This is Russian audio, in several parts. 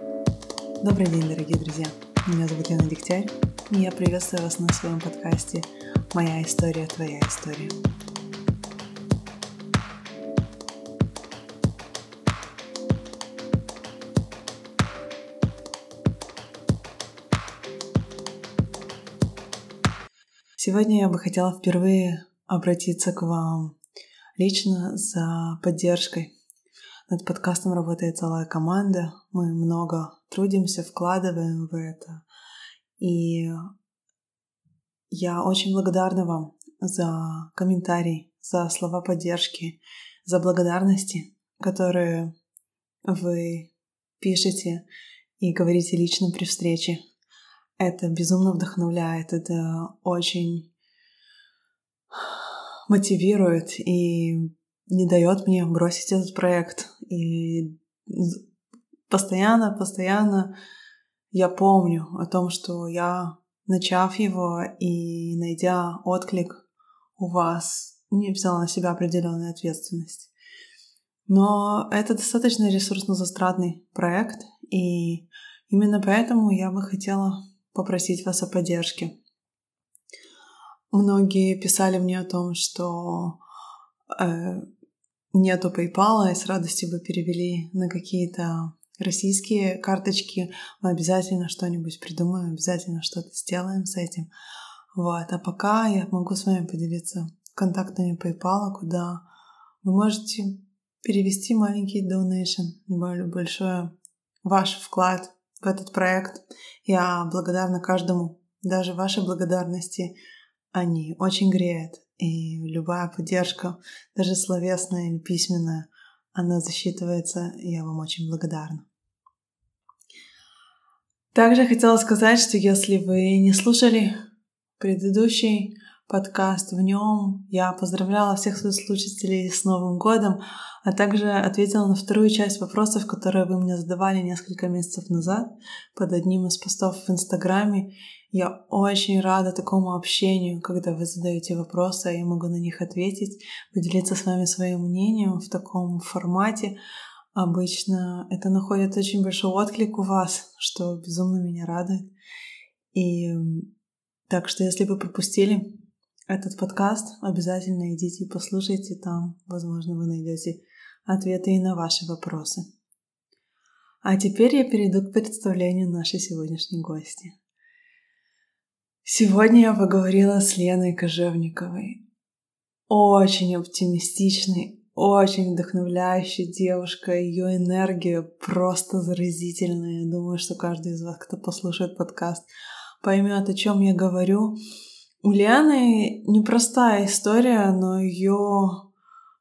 Добрый день, дорогие друзья! Меня зовут Лена Дегтярь, и я приветствую вас на своем подкасте «Моя история, твоя история». Сегодня я бы хотела впервые обратиться к вам лично за поддержкой. Над подкастом работает целая команда. Мы много трудимся, вкладываем в это. И я очень благодарна вам за комментарии, за слова поддержки, за благодарности, которые вы пишете и говорите лично при встрече. Это безумно вдохновляет, это очень мотивирует и не дает мне бросить этот проект. И постоянно, постоянно я помню о том, что я, начав его и найдя отклик у вас, не взяла на себя определенную ответственность. Но это достаточно ресурсно-застратный проект, и именно поэтому я бы хотела попросить вас о поддержке. Многие писали мне о том, что э, нету PayPal, и с радостью бы перевели на какие-то российские карточки. Мы обязательно что-нибудь придумаем, обязательно что-то сделаем с этим. Вот. А пока я могу с вами поделиться контактами PayPal, куда вы можете перевести маленький donation, большой ваш вклад в этот проект. Я благодарна каждому. Даже ваши благодарности, они очень греют. И любая поддержка, даже словесная или письменная, она засчитывается, и я вам очень благодарна. Также хотела сказать, что если вы не слушали предыдущий подкаст. В нем я поздравляла всех своих слушателей с Новым годом, а также ответила на вторую часть вопросов, которые вы мне задавали несколько месяцев назад под одним из постов в Инстаграме. Я очень рада такому общению, когда вы задаете вопросы, а я могу на них ответить, поделиться с вами своим мнением в таком формате. Обычно это находит очень большой отклик у вас, что безумно меня радует. И так что если вы пропустили этот подкаст, обязательно идите и послушайте там. Возможно, вы найдете ответы и на ваши вопросы. А теперь я перейду к представлению нашей сегодняшней гости. Сегодня я поговорила с Леной Кожевниковой. Очень оптимистичной, очень вдохновляющей девушка. Ее энергия просто заразительная. Я думаю, что каждый из вас, кто послушает подкаст, поймет, о чем я говорю. У Лианы непростая история, но ее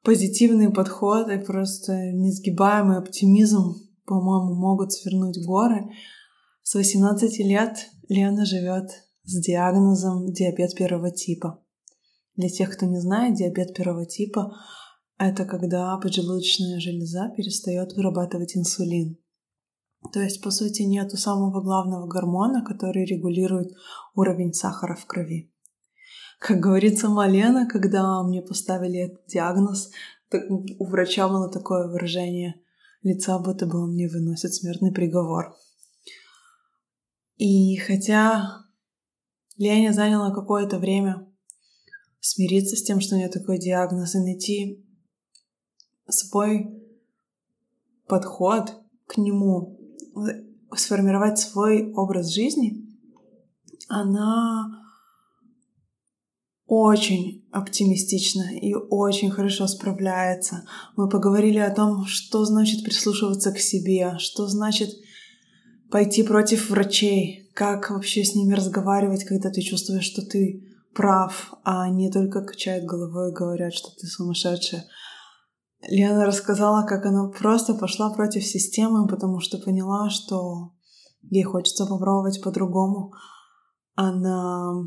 позитивный подход и просто несгибаемый оптимизм, по-моему, могут свернуть горы. С 18 лет Лена живет с диагнозом диабет первого типа. Для тех, кто не знает, диабет первого типа — это когда поджелудочная железа перестает вырабатывать инсулин. То есть, по сути, нету самого главного гормона, который регулирует уровень сахара в крови. Как говорится Малена, когда мне поставили этот диагноз, у врача было такое выражение лица, будто бы он мне выносит смертный приговор. И хотя Леня заняла какое-то время смириться с тем, что у нее такой диагноз, и найти свой подход к нему, сформировать свой образ жизни, она очень оптимистично и очень хорошо справляется. Мы поговорили о том, что значит прислушиваться к себе, что значит пойти против врачей, как вообще с ними разговаривать, когда ты чувствуешь, что ты прав, а не только качают головой и говорят, что ты сумасшедшая. Лена рассказала, как она просто пошла против системы, потому что поняла, что ей хочется попробовать по-другому. Она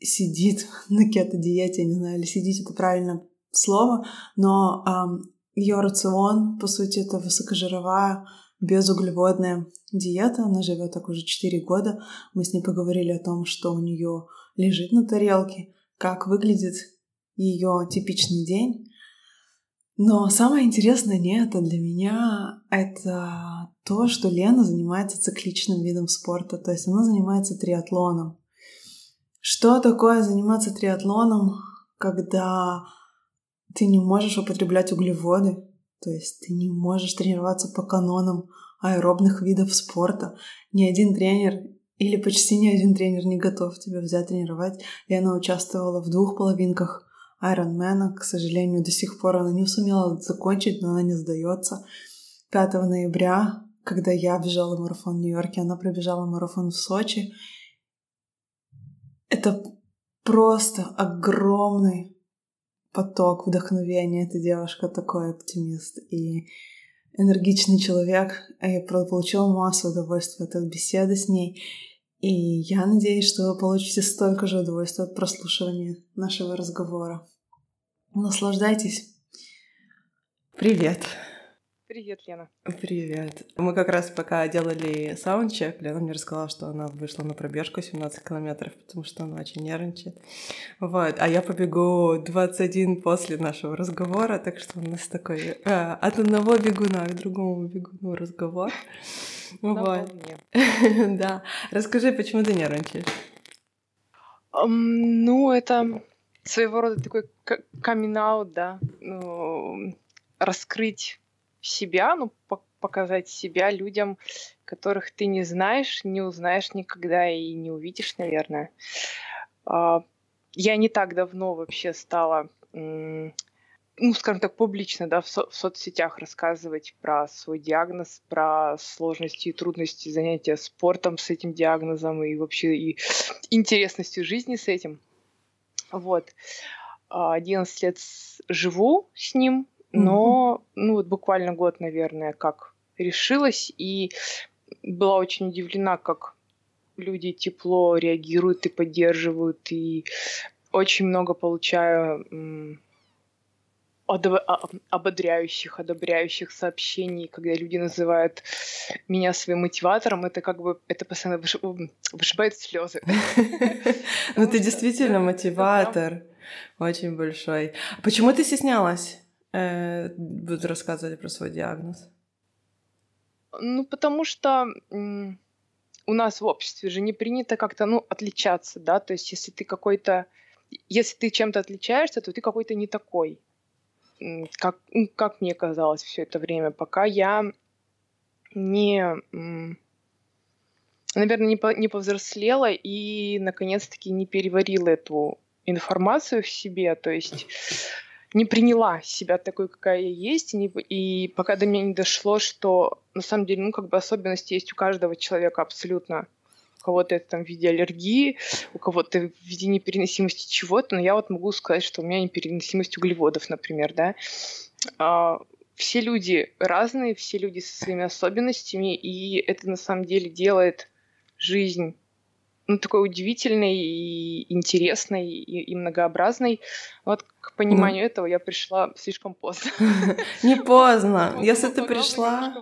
сидит на кето-диете, не знаю, или сидеть это правильное слово, но эм, ее рацион, по сути, это высокожировая, безуглеводная диета. Она живет так уже 4 года. Мы с ней поговорили о том, что у нее лежит на тарелке, как выглядит ее типичный день. Но самое интересное не это для меня, это то, что Лена занимается цикличным видом спорта, то есть она занимается триатлоном. Что такое заниматься триатлоном, когда ты не можешь употреблять углеводы, то есть ты не можешь тренироваться по канонам аэробных видов спорта. Ни один тренер или почти ни один тренер не готов тебя взять тренировать. Лена участвовала в двух половинках Ironman. К сожалению, до сих пор она не сумела закончить, но она не сдается. 5 ноября, когда я бежала марафон в Нью-Йорке, она пробежала марафон в Сочи. Это просто огромный поток вдохновения. Эта девушка такой оптимист и энергичный человек. Я получила массу удовольствия от беседы с ней. И я надеюсь, что вы получите столько же удовольствия от прослушивания нашего разговора. Наслаждайтесь. Привет. Привет, Лена. Привет. Мы как раз пока делали саундчек, Лена мне рассказала, что она вышла на пробежку 17 километров, потому что она очень нервничает. Вот. А я побегу 21 после нашего разговора, так что у нас такой а, от одного бегуна к другому бегуну разговор. Вот. Да. Расскажи, почему ты нервничаешь? Ну, это своего рода такой камин да, ну, раскрыть себя, ну, показать себя людям, которых ты не знаешь, не узнаешь никогда и не увидишь, наверное. А, я не так давно вообще стала, ну, скажем так, публично, да, в, со- в соцсетях рассказывать про свой диагноз, про сложности и трудности занятия спортом с этим диагнозом и вообще и интересностью жизни с этим. Вот. 11 лет живу с ним, но, ну, вот буквально год, наверное, как решилась, и была очень удивлена, как люди тепло реагируют и поддерживают, и очень много получаю а, ободряющих, одобряющих сообщений, когда люди называют меня своим мотиватором, это как бы, это постоянно вышибает слезы. Ну ты действительно мотиватор очень большой. Почему ты стеснялась? Э, будут рассказывать про свой диагноз? Ну, потому что у нас в обществе же не принято как-то, ну, отличаться, да, то есть если ты какой-то, если ты чем-то отличаешься, то ты какой-то не такой, как, как мне казалось все это время, пока я не, наверное, не, по, не повзрослела и, наконец-таки, не переварила эту информацию в себе, то есть не приняла себя такой, какая я есть, и, не, и пока до меня не дошло, что на самом деле, ну, как бы особенности есть у каждого человека абсолютно. У кого-то это там в виде аллергии, у кого-то в виде непереносимости чего-то, но я вот могу сказать, что у меня непереносимость углеводов, например, да. А, все люди разные, все люди со своими особенностями, и это на самом деле делает жизнь ну, такой удивительной и интересной и, и многообразной. Вот к пониманию ну. этого я пришла слишком поздно. Не поздно. Если ты пришла...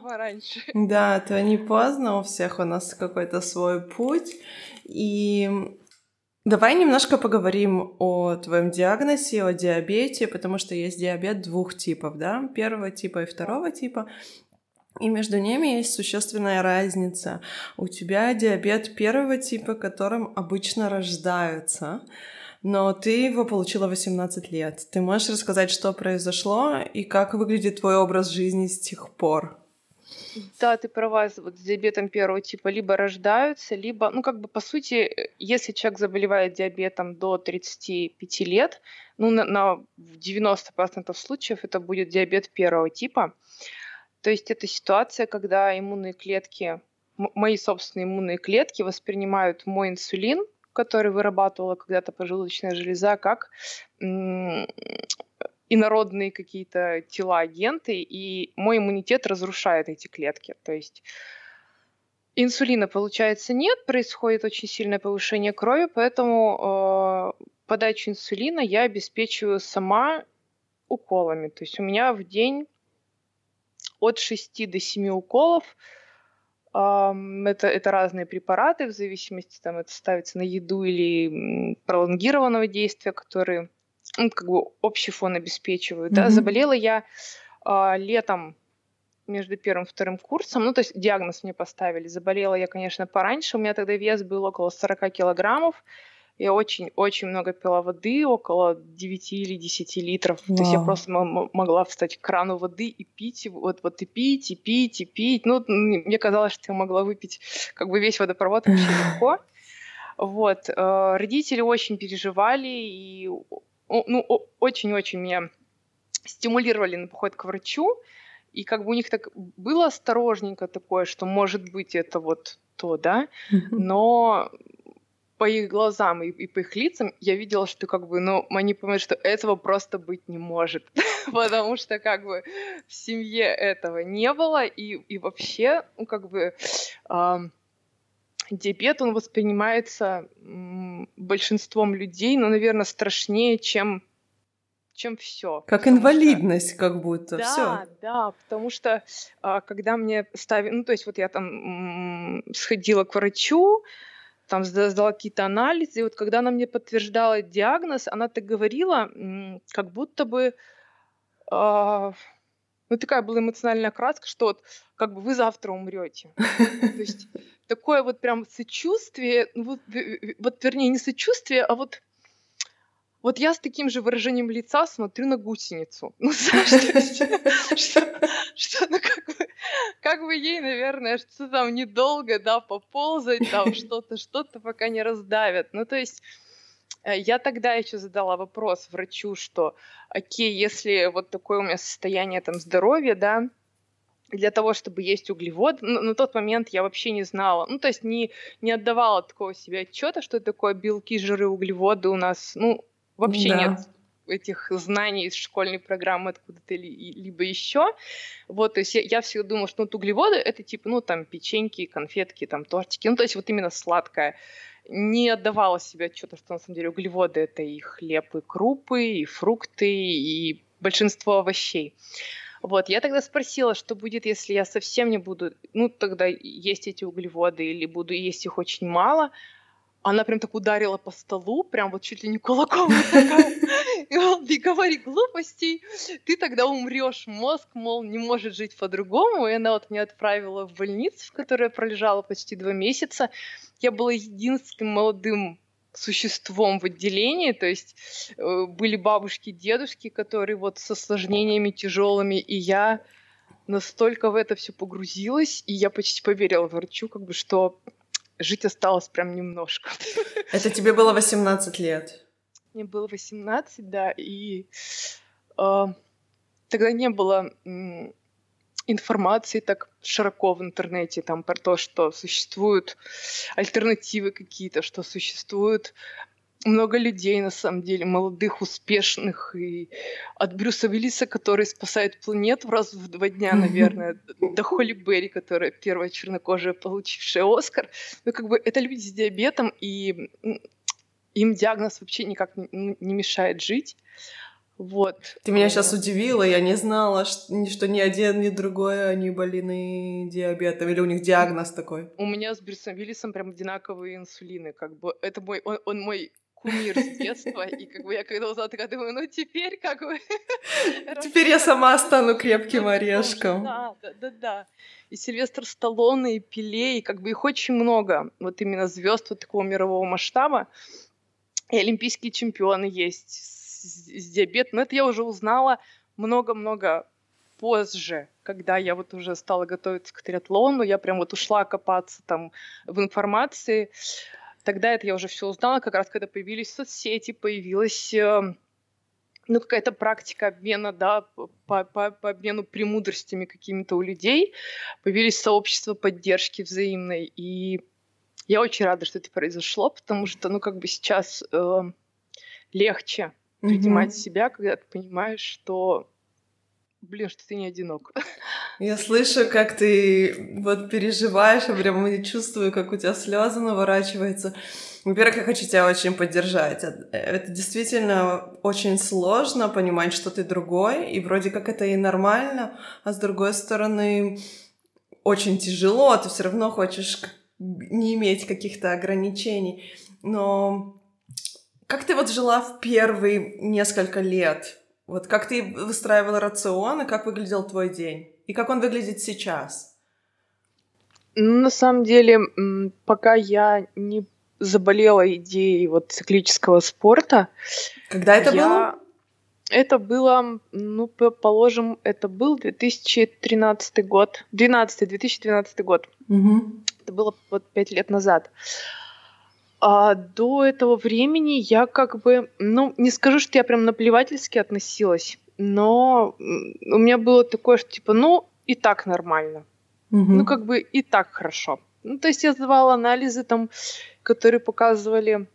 Да, то не поздно. У всех у нас какой-то свой путь. И Давай немножко поговорим о твоем диагнозе, о диабете, потому что есть диабет двух типов, да, первого типа и второго типа. И между ними есть существенная разница. У тебя диабет первого типа, которым обычно рождаются, но ты его получила 18 лет. Ты можешь рассказать, что произошло и как выглядит твой образ жизни с тех пор? Да, ты права, вот с диабетом первого типа либо рождаются, либо, ну, как бы, по сути, если человек заболевает диабетом до 35 лет, ну, на, на 90% случаев это будет диабет первого типа. То есть это ситуация, когда иммунные клетки, мои собственные иммунные клетки воспринимают мой инсулин, который вырабатывала когда-то поджелудочная железа, как инородные какие-то тела, агенты, и мой иммунитет разрушает эти клетки. То есть инсулина, получается, нет, происходит очень сильное повышение крови, поэтому э, подачу инсулина я обеспечиваю сама уколами. То есть у меня в день от 6 до 7 уколов. Это, это разные препараты, в зависимости, там, это ставится на еду или пролонгированного действия, которые ну, как бы общий фон обеспечивают. Mm-hmm. Да. Заболела я а, летом между первым и вторым курсом. Ну, то есть диагноз мне поставили. Заболела я, конечно, пораньше. У меня тогда вес был около 40 килограммов. Я очень-очень много пила воды, около 9 или 10 литров. Вау. То есть я просто могла встать к крану воды и пить, вот, вот и пить, и пить, и пить. Ну, мне казалось, что я могла выпить как бы весь водопровод очень легко. Вот. Э, родители очень переживали и ну, очень-очень меня стимулировали на поход к врачу. И как бы у них так было осторожненько такое, что может быть это вот то, да, но по их глазам и, и по их лицам я видела, что как бы, ну, они понимают, что этого просто быть не может, потому что как бы в семье этого не было, и, и вообще, ну, как бы э, диабет, он воспринимается м, большинством людей, ну, наверное, страшнее, чем чем все. Как инвалидность, что... как будто. Да, всё. да, потому что а, когда мне ставили, ну то есть вот я там сходила к врачу, там сдала какие-то анализы, и вот когда она мне подтверждала диагноз, она так говорила, как будто бы, э, ну такая была эмоциональная краска, что вот как бы вы завтра умрете. То есть такое вот прям сочувствие, ну вот, вот вернее не сочувствие, а вот вот я с таким же выражением лица смотрю на гусеницу. Ну, знаешь, что, что, ну, как бы, как бы ей, наверное, что там недолго, да, поползать, там что-то, что-то, пока не раздавят. Ну, то есть э, я тогда еще задала вопрос врачу, что, окей, если вот такое у меня состояние там здоровья, да, для того, чтобы есть углеводы. На, на тот момент я вообще не знала, ну, то есть не, не отдавала такого себе отчета, что такое белки, жиры, углеводы у нас, ну, Вообще да. нет этих знаний из школьной программы откуда-то либо еще. Вот, то есть я, я всегда думала, что ну, вот углеводы это типа, ну, там, печеньки, конфетки, там, тортики, ну, то есть вот именно сладкое. Не отдавала себе отчета, что на самом деле углеводы это и хлеб, и крупы, и фрукты, и большинство овощей. Вот, я тогда спросила, что будет, если я совсем не буду, ну, тогда есть эти углеводы, или буду есть их очень мало она прям так ударила по столу, прям вот чуть ли не кулаком. И говори глупостей, ты тогда умрешь. Мозг, мол, не может жить по-другому. И она вот меня отправила в больницу, в которой я пролежала почти два месяца. Я была единственным молодым существом в отделении, то есть э, были бабушки, дедушки, которые вот с осложнениями тяжелыми, и я настолько в это все погрузилась, и я почти поверила врачу, как бы, что жить осталось прям немножко. Это тебе было 18 лет? Мне было 18, да, и э, тогда не было информации так широко в интернете там про то, что существуют альтернативы какие-то, что существуют много людей, на самом деле, молодых, успешных, и от Брюса Виллиса, который спасает планету раз в два дня, наверное, до Холли Берри, которая первая чернокожая, получившая Оскар. Ну, как бы это люди с диабетом, и им диагноз вообще никак не, не мешает жить. Вот. Ты меня сейчас удивила, я не знала, что, что ни один, ни другой они больны диабетом, или у них диагноз такой. У меня с Брюсом Виллисом прям одинаковые инсулины, как бы это мой, он, он мой кумир с детства, и как бы я когда узнала, такая думаю, ну теперь как бы... Теперь я сама стану крепким орешком. Да, да, да, да. И Сильвестр Сталлоне, и Пеле, и как бы их очень много, вот именно звезд вот такого мирового масштаба. И олимпийские чемпионы есть с, с диабетом. Но это я уже узнала много-много позже, когда я вот уже стала готовиться к триатлону, я прям вот ушла копаться там в информации. Тогда это я уже все узнала, как раз когда появились соцсети, появилась э, ну, какая-то практика обмена, да, по, по, по обмену премудростями какими-то у людей, появились сообщества поддержки взаимной, и я очень рада, что это произошло, потому что, ну, как бы сейчас э, легче принимать mm-hmm. себя, когда ты понимаешь, что блин, что ты не одинок. Я слышу, как ты вот переживаешь, я прям чувствую, как у тебя слезы наворачиваются. Во-первых, я хочу тебя очень поддержать. Это действительно очень сложно понимать, что ты другой, и вроде как это и нормально, а с другой стороны очень тяжело, ты все равно хочешь не иметь каких-то ограничений. Но как ты вот жила в первые несколько лет? Вот как ты выстраивала рацион и как выглядел твой день? И как он выглядит сейчас? Ну, на самом деле, пока я не заболела идеей вот циклического спорта. Когда это я... было? Это было, ну, положим, это был 2013 год, 12 2012 год. Угу. Это было вот пять лет назад. А до этого времени я как бы, ну, не скажу, что я прям наплевательски относилась, но у меня было такое, что типа, ну, и так нормально. Угу. Ну, как бы и так хорошо. Ну, то есть я сдавала анализы там, которые показывали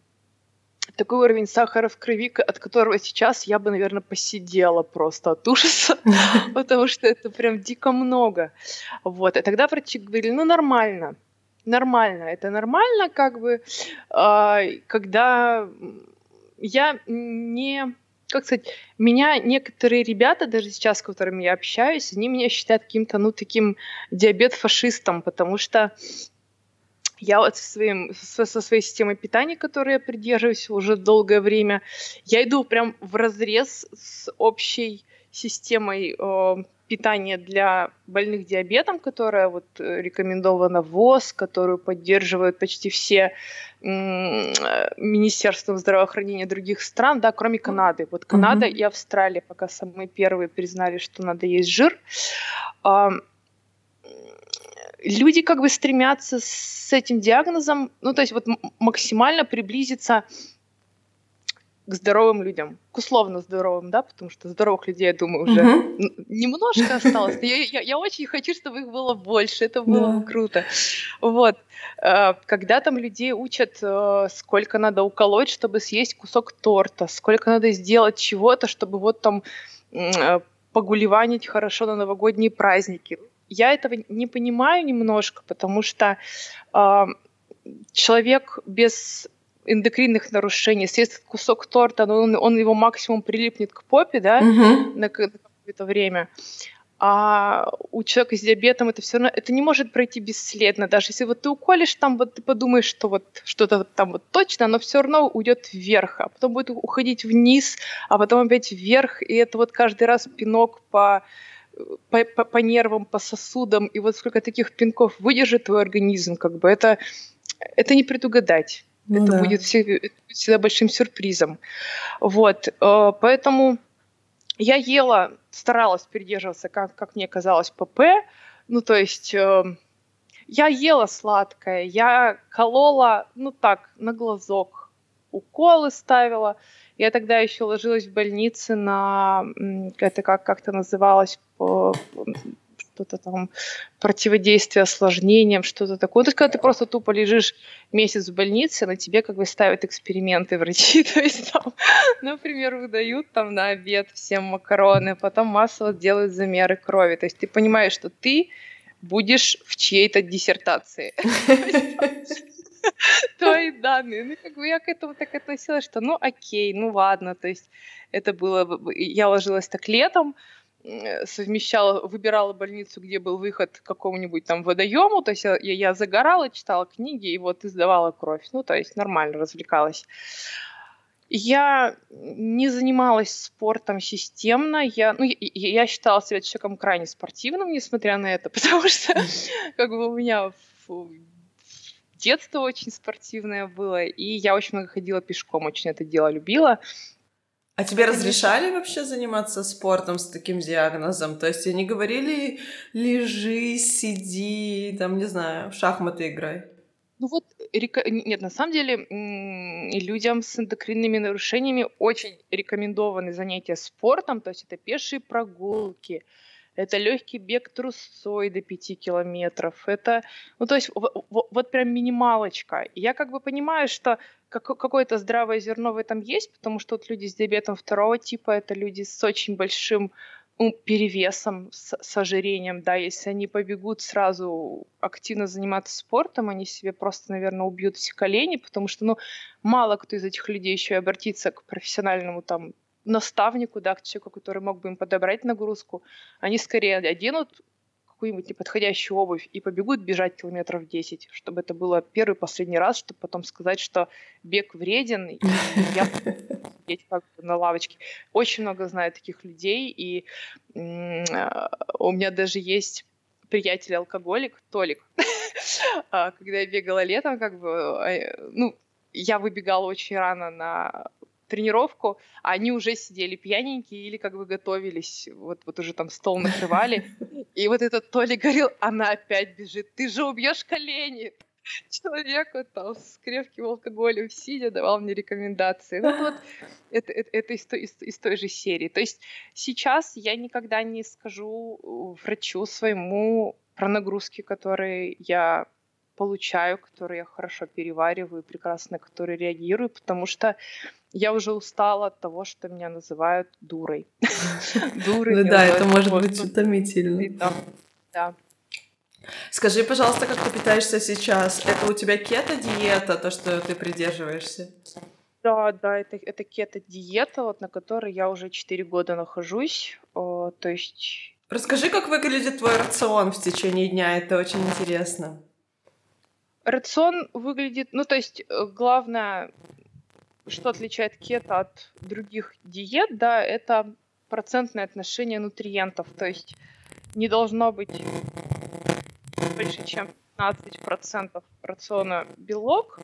такой уровень сахара в крови, от которого сейчас я бы, наверное, посидела просто от ужаса, потому что это прям дико много. Вот. И тогда врачи говорили, ну, нормально, нормально, это нормально, как бы, а, когда я не как сказать, меня некоторые ребята, даже сейчас, с которыми я общаюсь, они меня считают каким-то, ну, таким диабет-фашистом, потому что я вот со, своим, со, со своей системой питания, которой я придерживаюсь уже долгое время, я иду прям в разрез с общей системой э, питания для больных диабетом, которая вот э, рекомендована ВОЗ, которую поддерживают почти все министерства здравоохранения других стран, да, кроме Канады. Вот Канада mm-hmm. и Австралия пока самые первые признали, что надо есть жир. Люди как бы стремятся с этим диагнозом, ну то есть вот максимально приблизиться к здоровым людям, к условно здоровым, да, потому что здоровых людей, я думаю, уже uh-huh. немножко осталось. Я, я, я очень хочу, чтобы их было больше, это было бы круто. Вот. Э, когда там людей учат, э, сколько надо уколоть, чтобы съесть кусок торта, сколько надо сделать чего-то, чтобы вот там э, погулеванить хорошо на новогодние праздники. Я этого не понимаю немножко, потому что человек без эндокринных нарушений, съест кусок торта, но он, он его максимум прилипнет к попе, да, на, на какое-то время. А у человека с диабетом это все равно, это не может пройти бесследно. Даже если вот ты уколешь там, вот ты подумаешь, что вот что-то там вот точно, оно все равно уйдет вверх, а потом будет уходить вниз, а потом опять вверх, и это вот каждый раз пинок по по, по, по нервам, по сосудам, и вот сколько таких пинков выдержит твой организм, как бы это, это не предугадать. Ну, это да. будет всегда большим сюрпризом. Вот, э, поэтому я ела, старалась придерживаться, как, как мне казалось, ПП. Ну, то есть э, я ела сладкое, я колола, ну так, на глазок, уколы ставила. Я тогда еще ложилась в больнице на, это как, как-то называлось, что-то там, противодействие осложнениям, что-то такое. То есть, когда ты просто тупо лежишь месяц в больнице, на тебе как бы ставят эксперименты врачи. То есть, там, например, выдают там на обед всем макароны, потом массово делают замеры крови. То есть, ты понимаешь, что ты будешь в чьей-то диссертации. Твои данные. Ну, как бы я к этому так относилась, что ну окей, ну ладно. То есть это было... Я ложилась так летом, совмещала, выбирала больницу, где был выход к какому-нибудь там водоему, то есть я, я загорала, читала книги и вот издавала кровь, ну то есть нормально развлекалась. Я не занималась спортом системно, я, ну, я, я считала себя человеком крайне спортивным, несмотря на это, потому что как бы у меня детство очень спортивное было, и я очень много ходила пешком, очень это дело любила. А тебе разрешали вообще заниматься спортом с таким диагнозом? То есть они говорили, лежи, сиди, там, не знаю, в шахматы играй? Ну вот, нет, на самом деле людям с эндокринными нарушениями очень рекомендованы занятия спортом, то есть это пешие прогулки, это легкий бег трусцой до 5 километров, это, ну то есть вот, вот прям минималочка. я как бы понимаю, что какое-то здравое зерно в этом есть, потому что вот люди с диабетом второго типа это люди с очень большим ну, перевесом, с, с ожирением, да, если они побегут сразу активно заниматься спортом, они себе просто, наверное, убьют все колени, потому что, ну, мало кто из этих людей еще и обратится к профессиональному там наставнику, да, к человеку, который мог бы им подобрать нагрузку. Они скорее оденут какую-нибудь неподходящую обувь и побегут бежать километров 10, чтобы это было первый последний раз, чтобы потом сказать, что бег вреден, и я сидеть как на лавочке. Очень много знаю таких людей, и а, у меня даже есть приятель-алкоголик, Толик. А, когда я бегала летом, как бы, а, ну, я выбегала очень рано на тренировку, а они уже сидели пьяненькие или как бы готовились, вот, вот уже там стол накрывали. И вот этот Толи говорил, она опять бежит, ты же убьешь колени. Человеку там с крепким алкоголем сидя давал мне рекомендации. Ну вот это, это, это из, из, из той же серии. То есть сейчас я никогда не скажу врачу своему про нагрузки, которые я получаю, которые я хорошо перевариваю, прекрасно, которые реагирую, потому что я уже устала от того, что меня называют дурой. Дурой. Ну да, это может быть утомительно. Да. Скажи, пожалуйста, как ты питаешься сейчас? Это у тебя кето-диета, то, что ты придерживаешься? Да, да, это, это кето-диета, вот, на которой я уже 4 года нахожусь. О, то есть... Расскажи, как выглядит твой рацион в течение дня, это очень интересно. Рацион выглядит, ну, то есть, э, главное, что отличает кето от других диет, да, это процентное отношение нутриентов. То есть не должно быть больше, чем 15% рациона белок,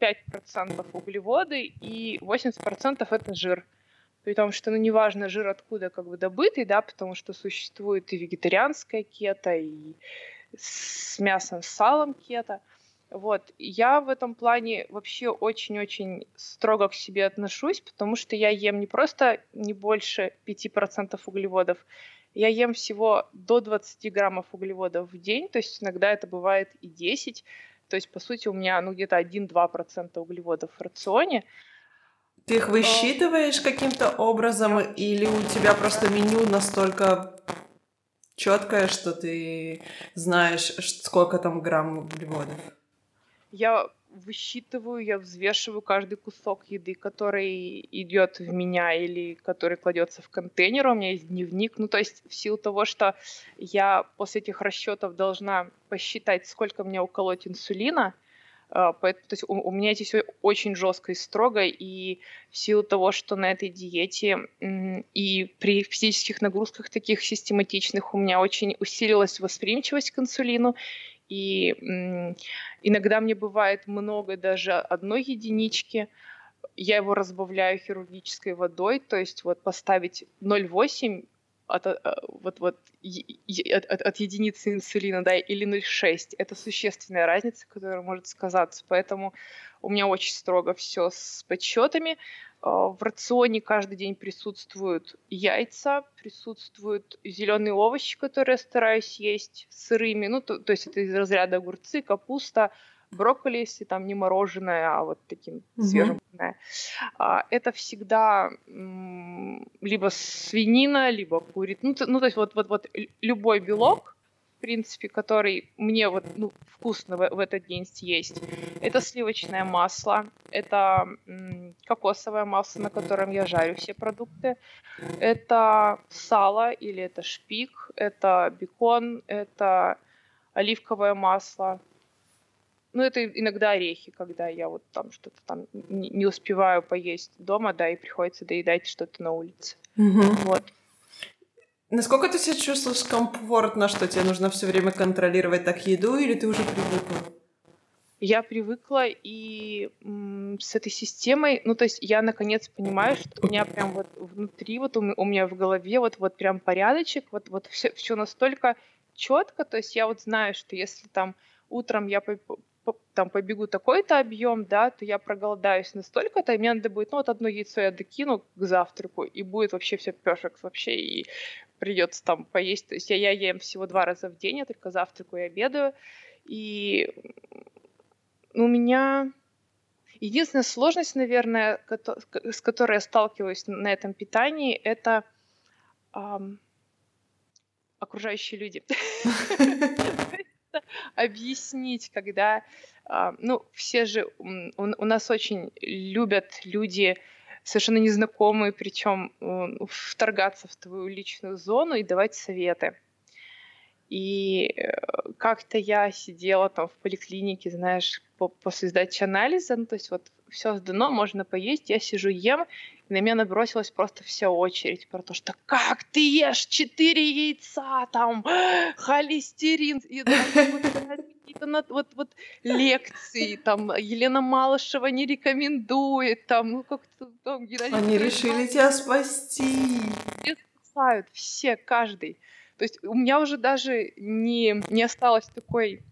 5% углеводы и 80% это жир. При том, что, ну, неважно, жир откуда как бы добытый, да, потому что существует и вегетарианская кето, и с мясом, с салом кето. Вот. Я в этом плане вообще очень-очень строго к себе отношусь, потому что я ем не просто не больше 5% углеводов, я ем всего до 20 граммов углеводов в день, то есть иногда это бывает и 10. То есть, по сути, у меня ну, где-то 1-2% углеводов в рационе. Ты их высчитываешь каким-то образом, или у тебя просто меню настолько четкое, что ты знаешь, сколько там грамм углеводов? Я высчитываю, я взвешиваю каждый кусок еды, который идет в меня или который кладется в контейнер. У меня есть дневник. Ну, то есть в силу того, что я после этих расчетов должна посчитать, сколько мне уколоть инсулина, а, Поэтому, то есть у, у меня здесь очень жестко и строго, и в силу того, что на этой диете и при физических нагрузках таких систематичных у меня очень усилилась восприимчивость к инсулину, и иногда мне бывает много даже одной единички. Я его разбавляю хирургической водой, то есть вот поставить 0,8 от, э, вот, вот, от, от, от единицы инсулина, да, или 0,6. Это существенная разница, которая может сказаться. Поэтому у меня очень строго все с подсчетами. А, в рационе каждый день присутствуют яйца, присутствуют зеленые овощи, которые я стараюсь есть сырыми. Ну, то, то есть это из разряда огурцы, капуста, брокколи, если там не мороженое, а вот таким mm-hmm. свежим. А, это всегда либо свинина, либо курица. Ну, то, ну, то есть вот, вот, вот любой белок, в принципе, который мне вот ну, вкусно в, в этот день съесть. Это сливочное масло, это м, кокосовое масло, на котором я жарю все продукты. Это сало или это шпик, это бекон, это оливковое масло. Ну, это иногда орехи, когда я вот там что-то там не, успеваю поесть дома, да, и приходится доедать что-то на улице. Угу. Вот. Насколько ты себя чувствуешь комфортно, что тебе нужно все время контролировать так еду, или ты уже привыкла? Я привыкла и м, с этой системой, ну то есть я наконец понимаю, что у меня прям вот внутри, вот у, у меня в голове вот вот прям порядочек, вот вот все все настолько четко, то есть я вот знаю, что если там утром я там побегу такой-то объем, да, то я проголодаюсь настолько-то, и мне надо будет, ну вот одно яйцо я докину к завтраку, и будет вообще все перфект вообще, и придется там поесть. То есть я, я ем всего два раза в день, я только завтракаю и обедаю. И у меня единственная сложность, наверное, с которой я сталкиваюсь на этом питании, это эм, окружающие люди. Объяснить, когда, ну, все же, у нас очень любят люди совершенно незнакомые, причем вторгаться в твою личную зону и давать советы. И э, как-то я сидела там в поликлинике, знаешь, по после сдачи анализа, ну, то есть вот все сдано, можно поесть, я сижу ем, и на меня набросилась просто вся очередь про то, что как ты ешь четыре яйца, там, холестерин, и какие-то вот, вот лекции, там, Елена Малышева не рекомендует, там, ну, как-то там, Они решили тебя спасти. Спасают все, каждый. То есть у меня уже даже не, не осталось такой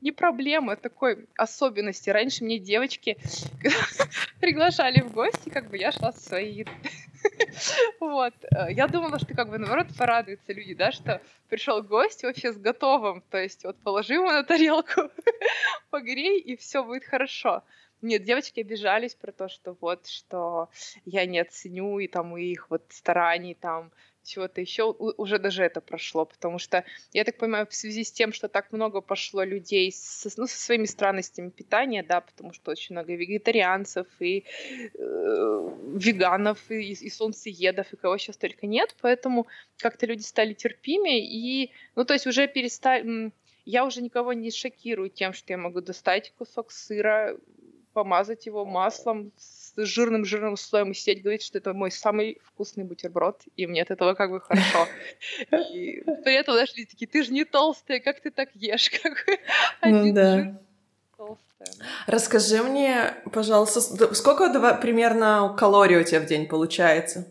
не проблемы, а такой особенности. Раньше мне девочки приглашали в гости, как бы я шла со своей Вот. Э, я думала, что как бы наоборот порадуются люди, да, что пришел гость вообще с готовым. То есть вот положи ему на тарелку, погрей, и все будет хорошо. Нет, девочки обижались про то, что вот, что я не оценю и там их вот стараний там чего-то еще, уже даже это прошло, потому что, я так понимаю, в связи с тем, что так много пошло людей со, ну, со своими странностями питания, да, потому что очень много вегетарианцев и э, веганов, и, и солнцеедов, и кого сейчас только нет, поэтому как-то люди стали терпимее, и, ну, то есть уже перестали... Я уже никого не шокирую тем, что я могу достать кусок сыра, помазать его маслом с жирным-жирным слоем и сидеть говорить, что это мой самый вкусный бутерброд, и мне от этого как бы хорошо. И при этом даже такие, ты же не толстая, как ты так ешь? Как ну да. Расскажи мне, пожалуйста, сколько примерно калорий у тебя в день получается?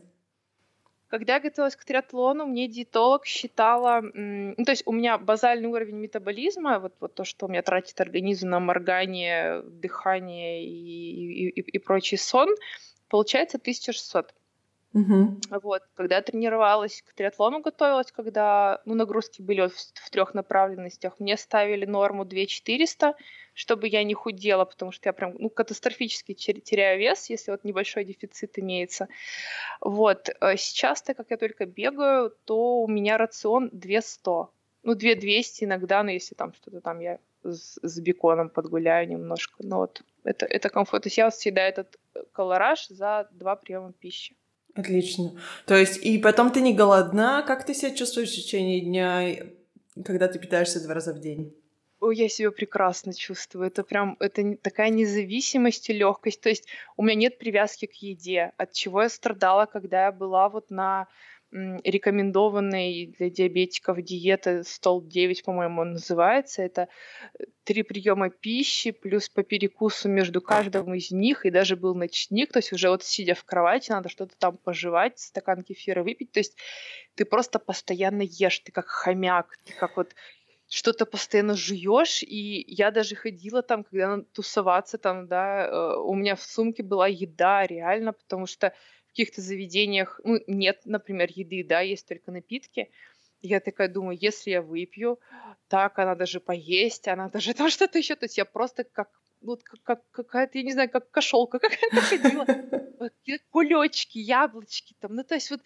Когда я готовилась к триатлону, мне диетолог считала, ну, то есть у меня базальный уровень метаболизма, вот, вот то, что у меня тратит организм на моргание, дыхание и, и, и, и прочий сон, получается 1600. Угу. Вот, когда тренировалась, к триатлону готовилась, когда ну, нагрузки были в, в трех направленностях, мне ставили норму 2400, чтобы я не худела, потому что я прям ну, катастрофически теряю вес, если вот небольшой дефицит имеется. Вот, э, сейчас, так как я только бегаю, то у меня рацион 200. Ну, 2200 иногда, но если там что-то там я с, с беконом подгуляю немножко. Ну вот, это, это комфорт. То есть я съедаю этот э, колораж за два приема пищи. Отлично. То есть, и потом ты не голодна. Как ты себя чувствуешь в течение дня, когда ты питаешься два раза в день? Ой, я себя прекрасно чувствую. Это прям, это такая независимость и легкость. То есть у меня нет привязки к еде, от чего я страдала, когда я была вот на рекомендованной для диабетиков диета стол 9, по-моему, называется. Это три приема пищи плюс по перекусу между каждым из них, и даже был ночник, то есть уже вот сидя в кровати, надо что-то там пожевать, стакан кефира выпить, то есть ты просто постоянно ешь, ты как хомяк, ты как вот что-то постоянно жуешь, и я даже ходила там, когда тусоваться там, да, э, у меня в сумке была еда реально, потому что в каких-то заведениях, ну, нет, например, еды, да, есть только напитки. Я такая думаю, если я выпью, так, она даже поесть, она даже там что-то еще, то есть я просто как ну, как, как какая-то, я не знаю, как кошелка какая-то ходила. Кулечки, яблочки там. Ну, то есть вот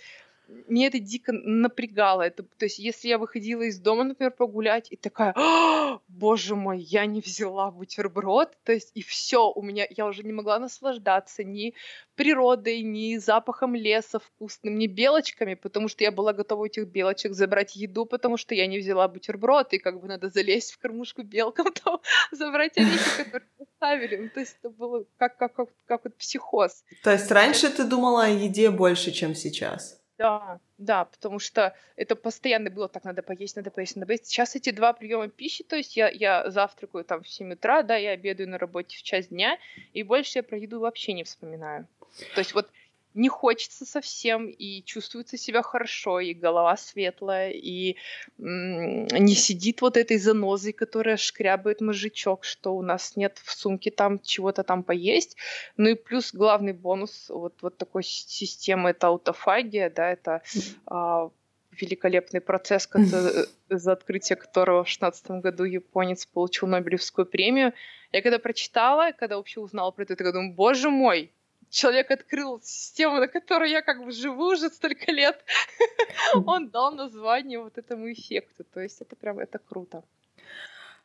меня это дико напрягало. Это, то есть, если я выходила из дома, например, погулять, и такая, «А, боже мой, я не взяла бутерброд, то есть, и все, у меня, я уже не могла наслаждаться ни природой, ни запахом леса вкусным, ни белочками, потому что я была готова у этих белочек забрать еду, потому что я не взяла бутерброд, и как бы надо залезть в кормушку белкам, там, забрать орехи, которые оставили. Ну, то есть это было как, как, как, как вот психоз. То есть раньше ты думала о еде больше, чем сейчас? Да, да, потому что это постоянно было так, надо поесть, надо поесть, надо поесть. Сейчас эти два приема пищи, то есть я, я завтракаю там в 7 утра, да, я обедаю на работе в час дня, и больше я про еду вообще не вспоминаю. То есть вот не хочется совсем, и чувствуется себя хорошо, и голова светлая, и м- не сидит вот этой занозой, которая шкрябает мозжечок, что у нас нет в сумке там чего-то там поесть. Ну и плюс главный бонус вот, вот такой системы — это аутофагия, да, это а, великолепный процесс, который, за открытие которого в 16 году японец получил Нобелевскую премию. Я когда прочитала, когда вообще узнала про это, я думаю, боже мой, человек открыл систему, на которой я как бы живу уже столько лет, он дал название вот этому эффекту. То есть это прям, это круто.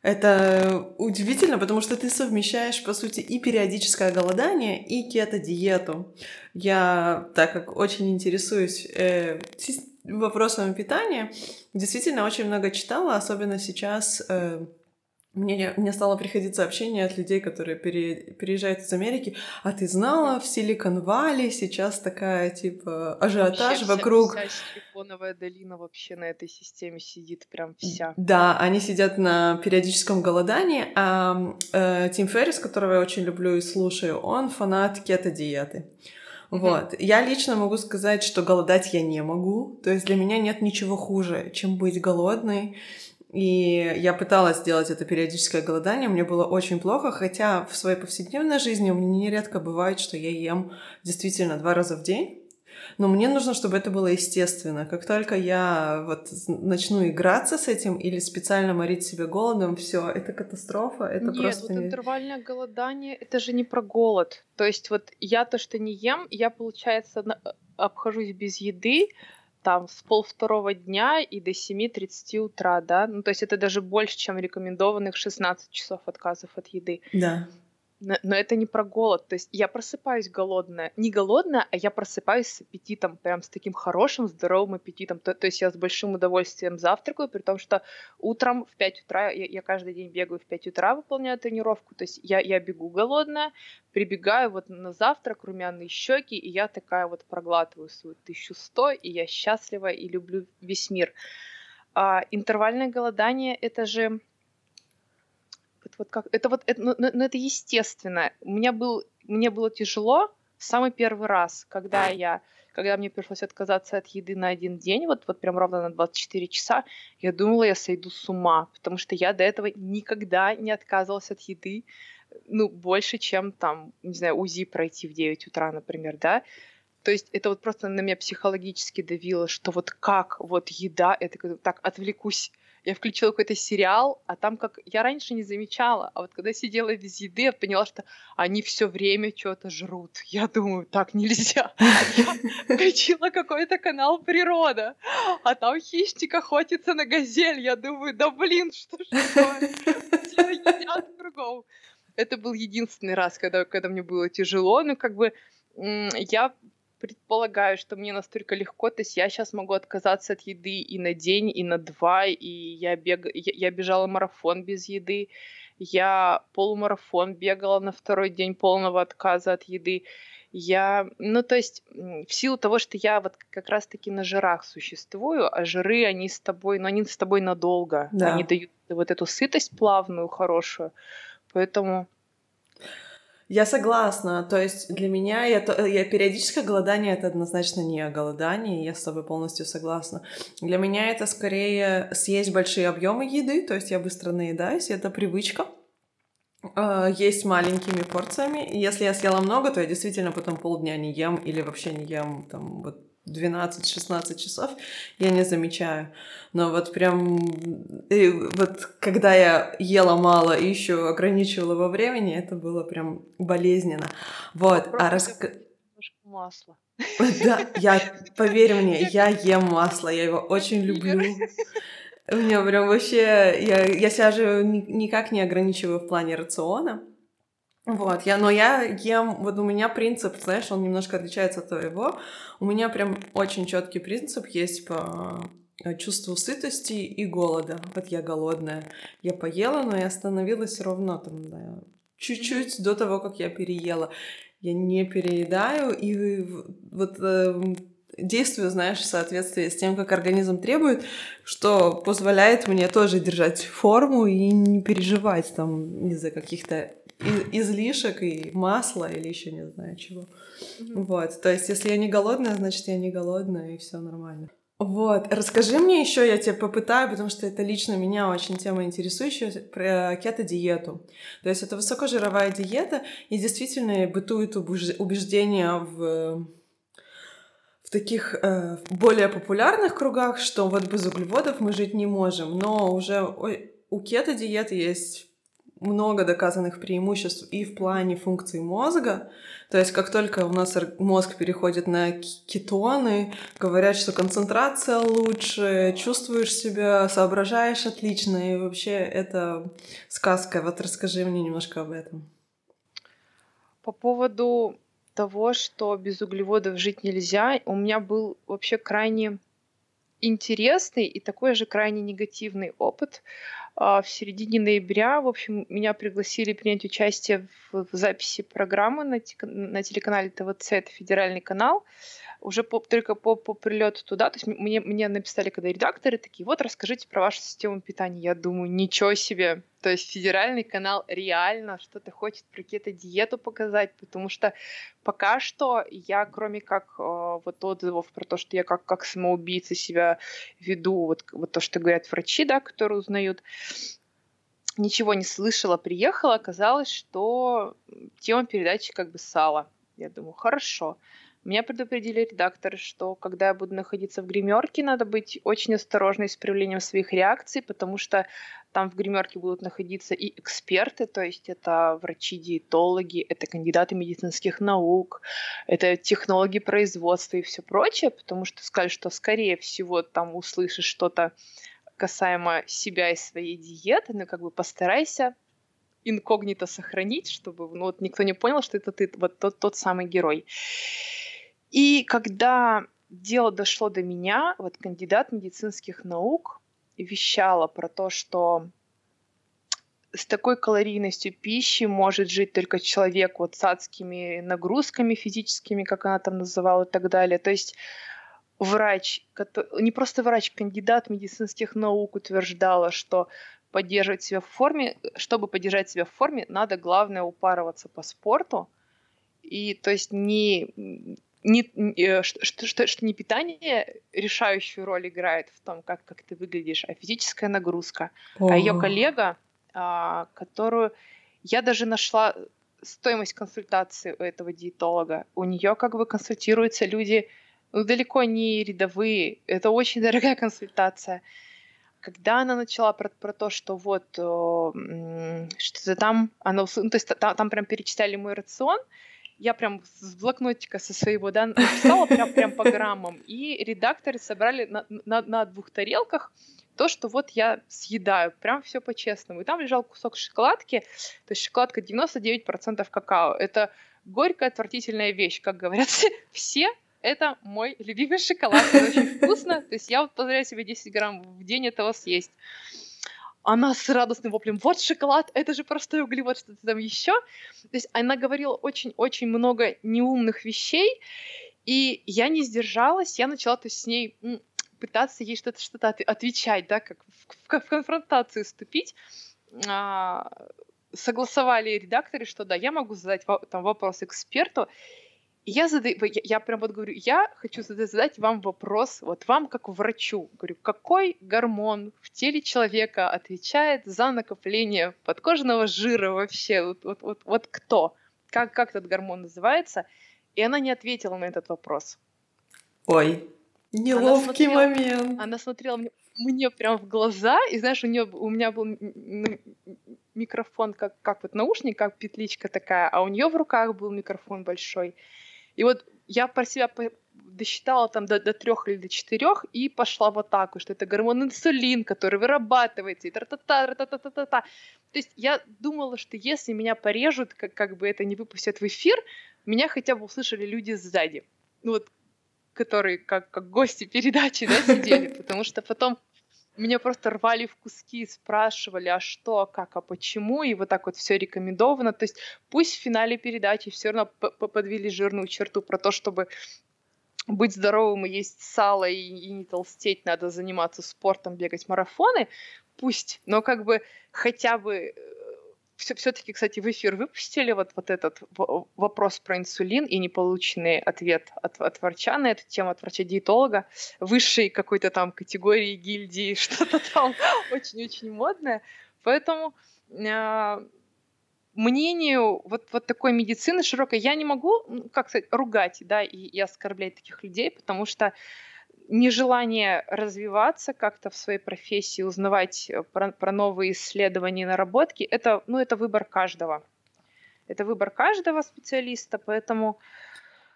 Это удивительно, потому что ты совмещаешь, по сути, и периодическое голодание, и кето-диету. Я, так как очень интересуюсь э, вопросами питания. Действительно, очень много читала, особенно сейчас э, мне, мне стало приходить сообщения от людей, которые пере, переезжают из Америки. А ты знала, в Силикон Валли сейчас такая, типа, ажиотаж вообще вокруг... Вся, вся силиконовая долина вообще на этой системе сидит прям вся. Да, они сидят на периодическом голодании, а э, Тим Феррис, которого я очень люблю и слушаю, он фанат кето-диеты. Вот. Я лично могу сказать, что голодать я не могу. То есть для меня нет ничего хуже, чем быть голодной. И я пыталась сделать это периодическое голодание, мне было очень плохо, хотя в своей повседневной жизни у меня нередко бывает, что я ем действительно два раза в день. Но мне нужно, чтобы это было естественно. Как только я вот начну играться с этим или специально морить себя голодом, все, это катастрофа, это Нет, просто... вот интервальное голодание, это же не про голод. То есть вот я то, что не ем, я, получается, обхожусь без еды, там с пол второго дня и до 7.30 утра, да? Ну, то есть это даже больше, чем рекомендованных 16 часов отказов от еды. Да. Но, но это не про голод. То есть я просыпаюсь голодная. Не голодная, а я просыпаюсь с аппетитом, прям с таким хорошим, здоровым аппетитом. То, то есть я с большим удовольствием завтракаю, при том, что утром в 5 утра, я, я каждый день бегаю в 5 утра, выполняю тренировку. То есть я, я бегу голодная, прибегаю вот на завтрак, румяные щеки, и я такая вот проглатываю свою 1100, и я счастлива и люблю весь мир. А, интервальное голодание — это же вот как, это вот, это, ну, ну, ну, это естественно. У меня был, мне было тяжело самый первый раз, когда я, когда мне пришлось отказаться от еды на один день, вот, вот прям ровно на 24 часа, я думала, я сойду с ума, потому что я до этого никогда не отказывалась от еды, ну, больше, чем там, не знаю, УЗИ пройти в 9 утра, например, да, то есть это вот просто на меня психологически давило, что вот как вот еда, это так отвлекусь я включила какой-то сериал, а там как я раньше не замечала, а вот когда сидела без еды, я поняла, что они все время что-то жрут. Я думаю, так нельзя. Я включила какой-то канал природа, а там хищник охотится на газель. Я думаю, да блин, что ж такое? Это был единственный раз, когда, когда мне было тяжело, но как бы я предполагаю, что мне настолько легко, то есть я сейчас могу отказаться от еды и на день, и на два, и я, бег... я, я бежала марафон без еды, я полумарафон бегала на второй день полного отказа от еды. Я, ну, то есть, в силу того, что я вот как раз-таки на жирах существую, а жиры, они с тобой, ну, они с тобой надолго. Да. Они дают вот эту сытость плавную, хорошую. Поэтому я согласна. То есть для меня я, я периодическое голодание это однозначно не голодание, я с тобой полностью согласна. Для меня это скорее съесть большие объемы еды, то есть я быстро наедаюсь, это привычка а, есть маленькими порциями. Если я съела много, то я действительно потом полдня не ем или вообще не ем там вот 12-16 часов я не замечаю. Но вот прям и вот когда я ела мало и еще ограничивала во времени, это было прям болезненно. Вот. Просто а рас... масло. Да, я, поверь мне, я ем масло, я его очень люблю. У меня прям вообще, я, я себя же никак не ограничиваю в плане рациона. Вот, я, но я ем, вот у меня принцип, знаешь, он немножко отличается от твоего. У меня прям очень четкий принцип есть по э, чувству сытости и голода. Вот я голодная. Я поела, но я остановилась ровно там, да, чуть-чуть до того, как я переела. Я не переедаю, и вот э, действую, знаешь, в соответствии с тем, как организм требует, что позволяет мне тоже держать форму и не переживать там из-за каких-то излишек и масла или еще не знаю чего. Mm-hmm. Вот, то есть если я не голодная, значит я не голодная и все нормально. Вот, расскажи мне еще, я тебя попытаю, потому что это лично меня очень тема интересующая, про кето-диету. То есть это высокожировая диета, и действительно бытует убеждение в в таких э, более популярных кругах, что вот без углеводов мы жить не можем. Но уже у кето-диеты есть много доказанных преимуществ и в плане функций мозга. То есть как только у нас мозг переходит на кетоны, говорят, что концентрация лучше, чувствуешь себя, соображаешь отлично, и вообще это сказка. Вот расскажи мне немножко об этом. По поводу того, что без углеводов жить нельзя, у меня был вообще крайне интересный и такой же крайне негативный опыт. А, в середине ноября, в общем, меня пригласили принять участие в, в записи программы на, на телеканале ТВЦ, это федеральный канал уже по, только по, по прилету туда, то есть мне, мне написали, когда редакторы такие, вот расскажите про вашу систему питания. Я думаю, ничего себе. То есть федеральный канал реально что-то хочет про какие-то диету показать, потому что пока что я, кроме как э, вот отзывов про то, что я как, как самоубийца себя веду, вот, вот то, что говорят врачи, да, которые узнают, ничего не слышала, приехала, оказалось, что тема передачи как бы сала. Я думаю, хорошо. Меня предупредили редакторы, что когда я буду находиться в гримерке, надо быть очень осторожной с проявлением своих реакций, потому что там в гримерке будут находиться и эксперты, то есть это врачи-диетологи, это кандидаты медицинских наук, это технологи производства и все прочее, потому что сказали, что скорее всего там услышишь что-то касаемо себя и своей диеты, но как бы постарайся инкогнито сохранить, чтобы ну, вот никто не понял, что это ты, вот тот, тот самый герой. И когда дело дошло до меня, вот кандидат медицинских наук вещала про то, что с такой калорийностью пищи может жить только человек вот с адскими нагрузками физическими, как она там называла и так далее. То есть врач, не просто врач, кандидат медицинских наук утверждала, что поддерживать себя в форме, чтобы поддержать себя в форме, надо главное упарываться по спорту. И то есть не не, э, что, что, что, не питание решающую роль играет в том, как, как ты выглядишь, а физическая нагрузка. О. А ее коллега, а, которую я даже нашла стоимость консультации у этого диетолога, у нее как бы консультируются люди ну, далеко не рядовые, это очень дорогая консультация. Когда она начала про, про то, что вот что-то там, она, ну, то есть там, там прям перечисляли мой рацион, я прям с блокнотика со своего, да, написала прям, прям по граммам, и редакторы собрали на, на, на двух тарелках то, что вот я съедаю, прям все по-честному. И там лежал кусок шоколадки, то есть шоколадка 99% какао. Это горькая, отвратительная вещь, как говорят все, это мой любимый шоколад, это очень вкусно, то есть я вот позволяю себе 10 грамм в день этого съесть она с радостным воплем, вот шоколад, это же простой углевод, что-то там еще. То есть она говорила очень-очень много неумных вещей, и я не сдержалась, я начала то есть, с ней пытаться ей что-то что-то отвечать, да, как в, в, в конфронтацию вступить. А, согласовали редакторы, что да, я могу задать там вопрос эксперту, я задаю, я, я прям вот говорю, я хочу задать вам вопрос, вот вам как врачу, говорю, какой гормон в теле человека отвечает за накопление подкожного жира вообще, вот, вот, вот, вот кто, как, как этот гормон называется, и она не ответила на этот вопрос. Ой, неловкий она смотрела, момент. Она смотрела мне, мне прям в глаза, и знаешь, у нее у меня был микрофон как, как вот наушник, как петличка такая, а у нее в руках был микрофон большой. И вот я про себя досчитала там до, до трех или до четырех и пошла в атаку, что это гормон инсулин, который вырабатывается, и тра-та-та, тра-та-та-та-та. То есть я думала, что если меня порежут, как, как бы это не выпустят в эфир, меня хотя бы услышали люди сзади. Ну вот, которые как, как гости передачи, да, сидели, потому что потом меня просто рвали в куски, спрашивали, а что, а как, а почему, и вот так вот все рекомендовано. То есть пусть в финале передачи все равно подвели жирную черту про то, чтобы быть здоровым и есть сало и, и не толстеть, надо заниматься спортом, бегать марафоны, пусть, но как бы хотя бы э, все-таки, кстати, в эфир выпустили вот, вот этот вопрос про инсулин и неполученный ответ от, от врача на эту тему, от врача-диетолога, высшей какой-то там категории гильдии, что-то там очень-очень модное. Поэтому э, мнению вот, вот такой медицины широкой я не могу, как сказать, ругать, да, и, и оскорблять таких людей, потому что нежелание развиваться как-то в своей профессии, узнавать э, про, про новые исследования и наработки, это, ну, это выбор каждого. Это выбор каждого специалиста, поэтому...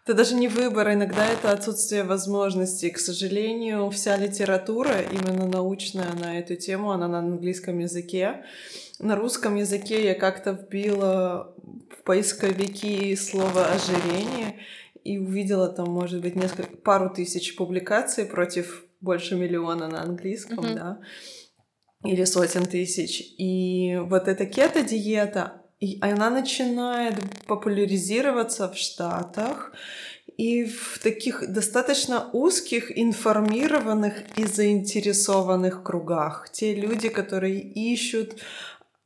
Это даже не выбор, иногда это отсутствие возможностей. К сожалению, вся литература, именно научная на эту тему, она на английском языке. На русском языке я как-то вбила в поисковики слово ожирение, и увидела там, может быть, несколько, пару тысяч публикаций против больше миллиона на английском, mm-hmm. да, или сотен тысяч. И вот эта кето-диета, и она начинает популяризироваться в Штатах, и в таких достаточно узких, информированных и заинтересованных кругах. Те люди, которые ищут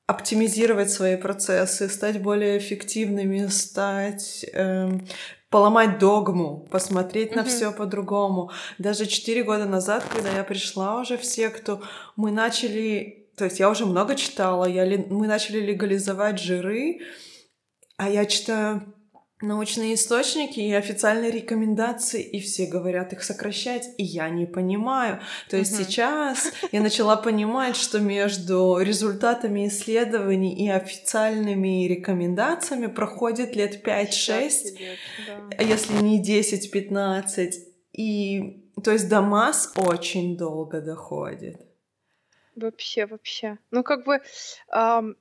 оптимизировать свои процессы, стать более эффективными, стать эм, поломать догму, посмотреть mm-hmm. на все по-другому. Даже четыре года назад, когда я пришла уже в секту, мы начали, то есть я уже много читала, я, мы начали легализовать жиры, а я читаю научные источники и официальные рекомендации, и все говорят их сокращать, и я не понимаю. То есть угу. сейчас я начала понимать, что между результатами исследований и официальными рекомендациями проходит лет 5-6, да. если не 10-15, и то есть до масс очень долго доходит. Вообще, вообще. Ну, как бы эм,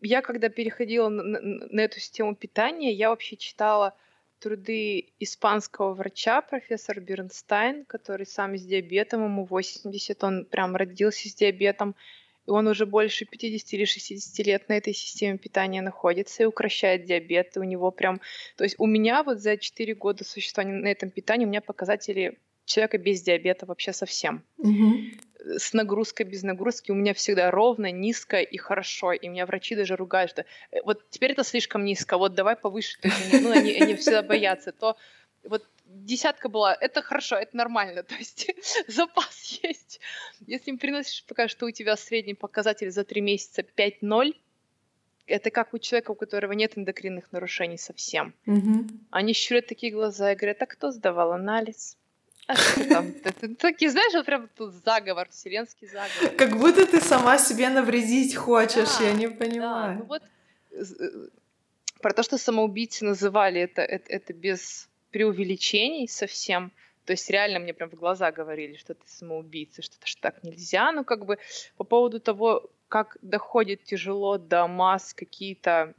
я когда переходила на, на, на эту систему питания, я вообще читала труды испанского врача, профессора Бернстайн, который сам с диабетом, ему 80, он прям родился с диабетом, и он уже больше 50 или 60 лет на этой системе питания находится и укращает диабет, и у него прям... То есть у меня вот за 4 года существования на этом питании у меня показатели человека без диабета вообще совсем. Mm-hmm с нагрузкой, без нагрузки у меня всегда ровно, низко и хорошо. И меня врачи даже ругают, что «Э, вот теперь это слишком низко, вот давай повыше. Ну, они, они всегда боятся. То вот десятка была, это хорошо, это нормально, то есть запас есть. Если им приносишь пока что у тебя средний показатель за три месяца 5-0, это как у человека, у которого нет эндокринных нарушений совсем. Угу. Они щурят такие глаза и говорят, а кто сдавал анализ? А там, такие, знаешь, вот прям тут заговор, вселенский заговор. Как будто ты сама себе навредить хочешь, да, я не понимаю. Да, ну вот э, про то, что самоубийцы называли это, это, это без преувеличений совсем. То есть реально мне прям в глаза говорили, что ты самоубийца, что это ж так нельзя. Ну как бы по поводу того, как доходит тяжело до масс какие-то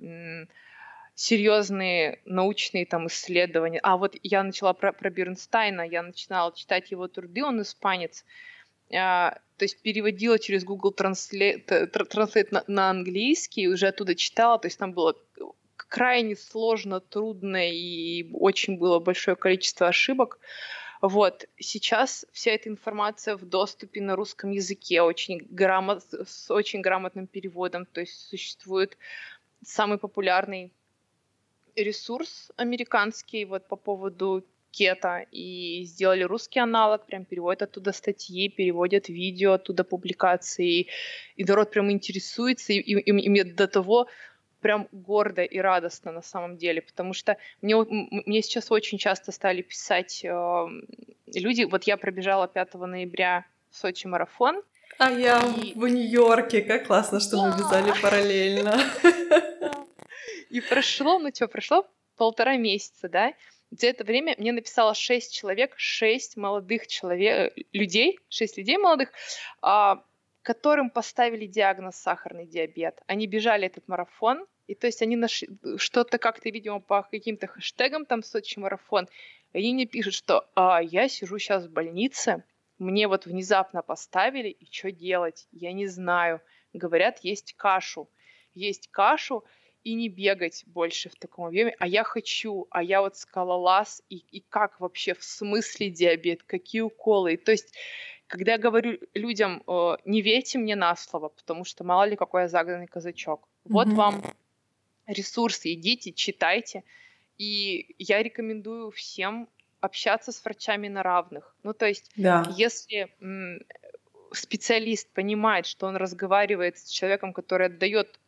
серьезные научные там исследования. А вот я начала про, про Бернстайна, я начинала читать его труды, он испанец. А, то есть переводила через Google Translate, Translate на, на английский, уже оттуда читала, то есть там было крайне сложно, трудно и очень было большое количество ошибок. Вот. Сейчас вся эта информация в доступе на русском языке, очень грамот, с очень грамотным переводом. То есть существует самый популярный ресурс американский вот по поводу кета и сделали русский аналог, прям переводят оттуда статьи, переводят видео, оттуда публикации, и народ прям интересуется, и, и, и, и мне до того прям гордо и радостно на самом деле, потому что мне, мне сейчас очень часто стали писать э, люди, вот я пробежала 5 ноября в Сочи марафон, а я и... в Нью-Йорке, как классно, что мы вязали параллельно. И прошло, ну что, прошло полтора месяца, да? За это время мне написало шесть человек, шесть молодых человек, людей, шесть людей молодых, а, которым поставили диагноз сахарный диабет. Они бежали этот марафон, и то есть они нашли что-то как-то, видимо, по каким-то хэштегам там Сочи марафон. Они мне пишут, что а, я сижу сейчас в больнице, мне вот внезапно поставили, и что делать? Я не знаю. Говорят, есть кашу. Есть кашу, и не бегать больше в таком объеме, а я хочу, а я вот скалолаз, и, и как вообще, в смысле диабет, какие уколы. И, то есть, когда я говорю людям, э, не верьте мне на слово, потому что мало ли какой я загнанный казачок. Вот mm-hmm. вам ресурсы, идите, читайте. И я рекомендую всем общаться с врачами на равных. Ну, то есть, да. если специалист понимает, что он разговаривает с человеком, который отдает